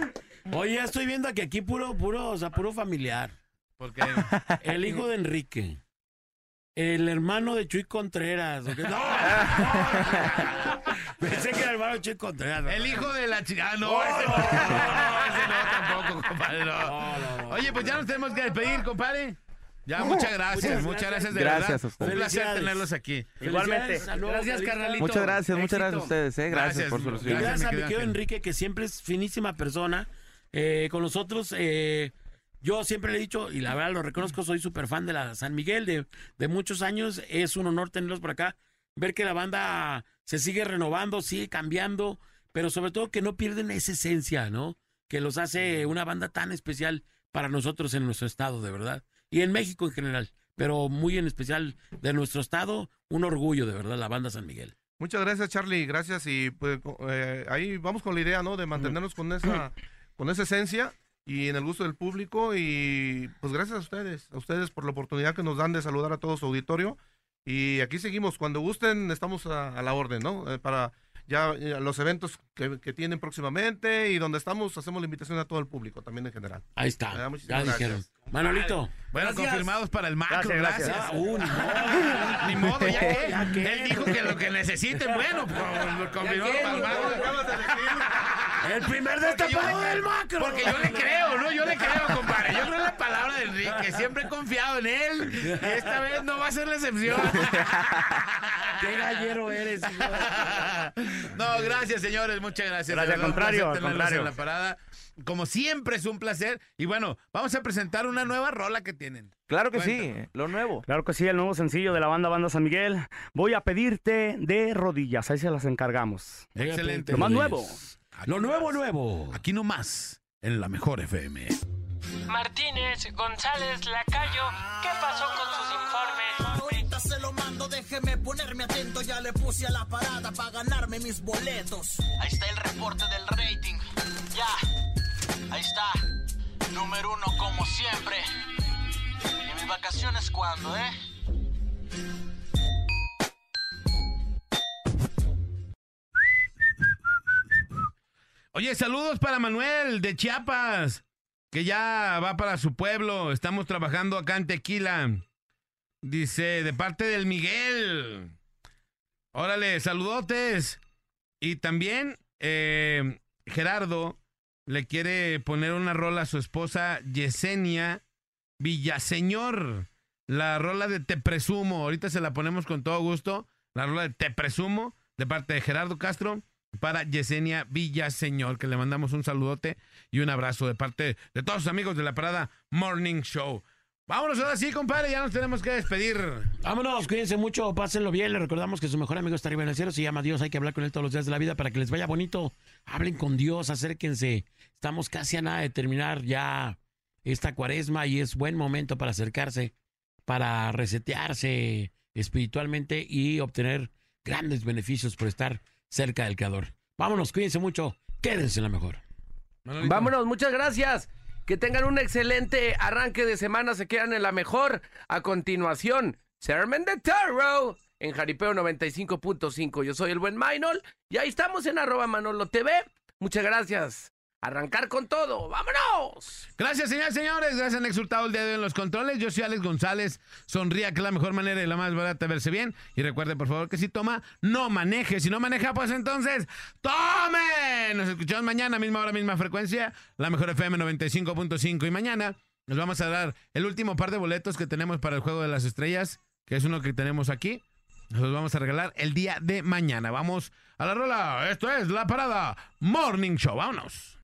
Oye, estoy viendo que aquí puro, puro, o sea, puro familiar. Porque El hijo de Enrique. El hermano de Chuy Contreras. ¿o qué? No, no. Pensé que era el hermano de Chuy Contreras. El hijo de la chica. No, ese no, no, ese no, tampoco, compadre. no. Oye, pues ya nos tenemos que despedir, compadre. Ya, muchas gracias, Muchas gracias de Gracias a verdad. ustedes. Un placer tenerlos aquí. Igualmente. Gracias, carnalito. Muchas gracias, muchas gracias a ustedes, ¿eh? Gracias, Gracias, por su gracias. Gracias a mi querido. Enrique, que siempre es finísima persona. eh, con nosotros, eh, yo siempre le he dicho, y la verdad lo reconozco, soy súper fan de la San Miguel de, de muchos años. Es un honor tenerlos por acá. Ver que la banda se sigue renovando, sigue cambiando, pero sobre todo que no pierden esa esencia, ¿no? Que los hace una banda tan especial para nosotros en nuestro estado, de verdad. Y en México en general, pero muy en especial de nuestro estado, un orgullo, de verdad, la banda San Miguel. Muchas gracias, Charlie. Gracias. Y pues eh, ahí vamos con la idea, ¿no? De mantenernos con esa, con esa esencia y en el gusto del público. Y pues gracias a ustedes, a ustedes por la oportunidad que nos dan de saludar a todo su auditorio. Y aquí seguimos. Cuando gusten, estamos a, a la orden, ¿no? Eh, para ya eh, los eventos que, que tienen próximamente y donde estamos, hacemos la invitación a todo el público, también en general. Ahí está. Ah, Ya dijeron. Manolito. Bueno, Gracias. confirmados para el macro, Gracias, gracias. gracias. Ah, uh, ni modo. Ni modo, ya que. Ya que. Él dijo que lo que necesiten, bueno, pues confirmado para el macro. El primer destapado del macro. porque yo le creo, ¿no? Yo le creo, compadre. Yo creo en la palabra de Enrique. Siempre he confiado en él. Y esta vez no va a ser la excepción. Qué gallero eres, hijo. No, gracias, señores. Muchas gracias. Gracias, al contrario, al contrario. en la parada. Como siempre es un placer. Y bueno, vamos a presentar una nueva rola que tienen. Claro que sí, lo nuevo. Claro que sí, el nuevo sencillo de la banda Banda San Miguel. Voy a pedirte de rodillas, ahí se las encargamos. Excelente. Lo más nuevo. Lo nuevo, nuevo. Aquí nomás, en la mejor FM. Martínez, González, Lacayo, ¿qué pasó con sus informes? Ahorita se lo mando, déjeme ponerme atento. Ya le puse a la parada para ganarme mis boletos. Ahí está el reporte del rating. Ya, ahí está. Número uno como siempre. ¿Y mis vacaciones cuándo, eh? Oye, saludos para Manuel de Chiapas, que ya va para su pueblo. Estamos trabajando acá en Tequila. Dice, de parte del Miguel. Órale, saludotes. Y también eh, Gerardo le quiere poner una rola a su esposa Yesenia Villaseñor. La rola de Te Presumo. Ahorita se la ponemos con todo gusto. La rola de Te Presumo de parte de Gerardo Castro para Yesenia Villaseñor, que le mandamos un saludote y un abrazo de parte de todos sus amigos de la parada Morning Show. Vámonos ahora sí, compadre, ya nos tenemos que despedir. Vámonos, cuídense mucho, pásenlo bien. Les recordamos que su mejor amigo está arriba en el cielo, se llama Dios. Hay que hablar con él todos los días de la vida para que les vaya bonito. Hablen con Dios, acérquense. Estamos casi a nada de terminar ya esta cuaresma y es buen momento para acercarse, para resetearse espiritualmente y obtener grandes beneficios por estar cerca del Creador. Vámonos, cuídense mucho, quédense en la mejor. Vámonos, muchas gracias. Que tengan un excelente arranque de semana. Se quedan en la mejor. A continuación, Sermon de Tarot en Jaripeo 95.5. Yo soy el buen Maynol y ahí estamos en arroba Manolo TV. Muchas gracias. Arrancar con todo. ¡Vámonos! Gracias, señores, señores. Gracias, han exultado el día de hoy en los controles. Yo soy Alex González. Sonría, que es la mejor manera y la más barata verse bien. Y recuerde, por favor, que si toma, no maneje. Si no maneja, pues entonces, ¡tome! Nos escuchamos mañana, misma hora, misma frecuencia. La mejor FM 95.5. Y mañana nos vamos a dar el último par de boletos que tenemos para el Juego de las Estrellas, que es uno que tenemos aquí. Nos los vamos a regalar el día de mañana. Vamos a la rola. Esto es La Parada Morning Show. Vámonos.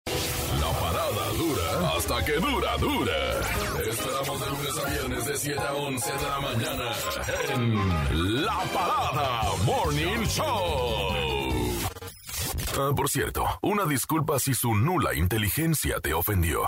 La parada dura hasta que dura, dura. Esperamos de lunes a viernes de 7 a 11 de la mañana en La Parada Morning Show. Ah, por cierto, una disculpa si su nula inteligencia te ofendió.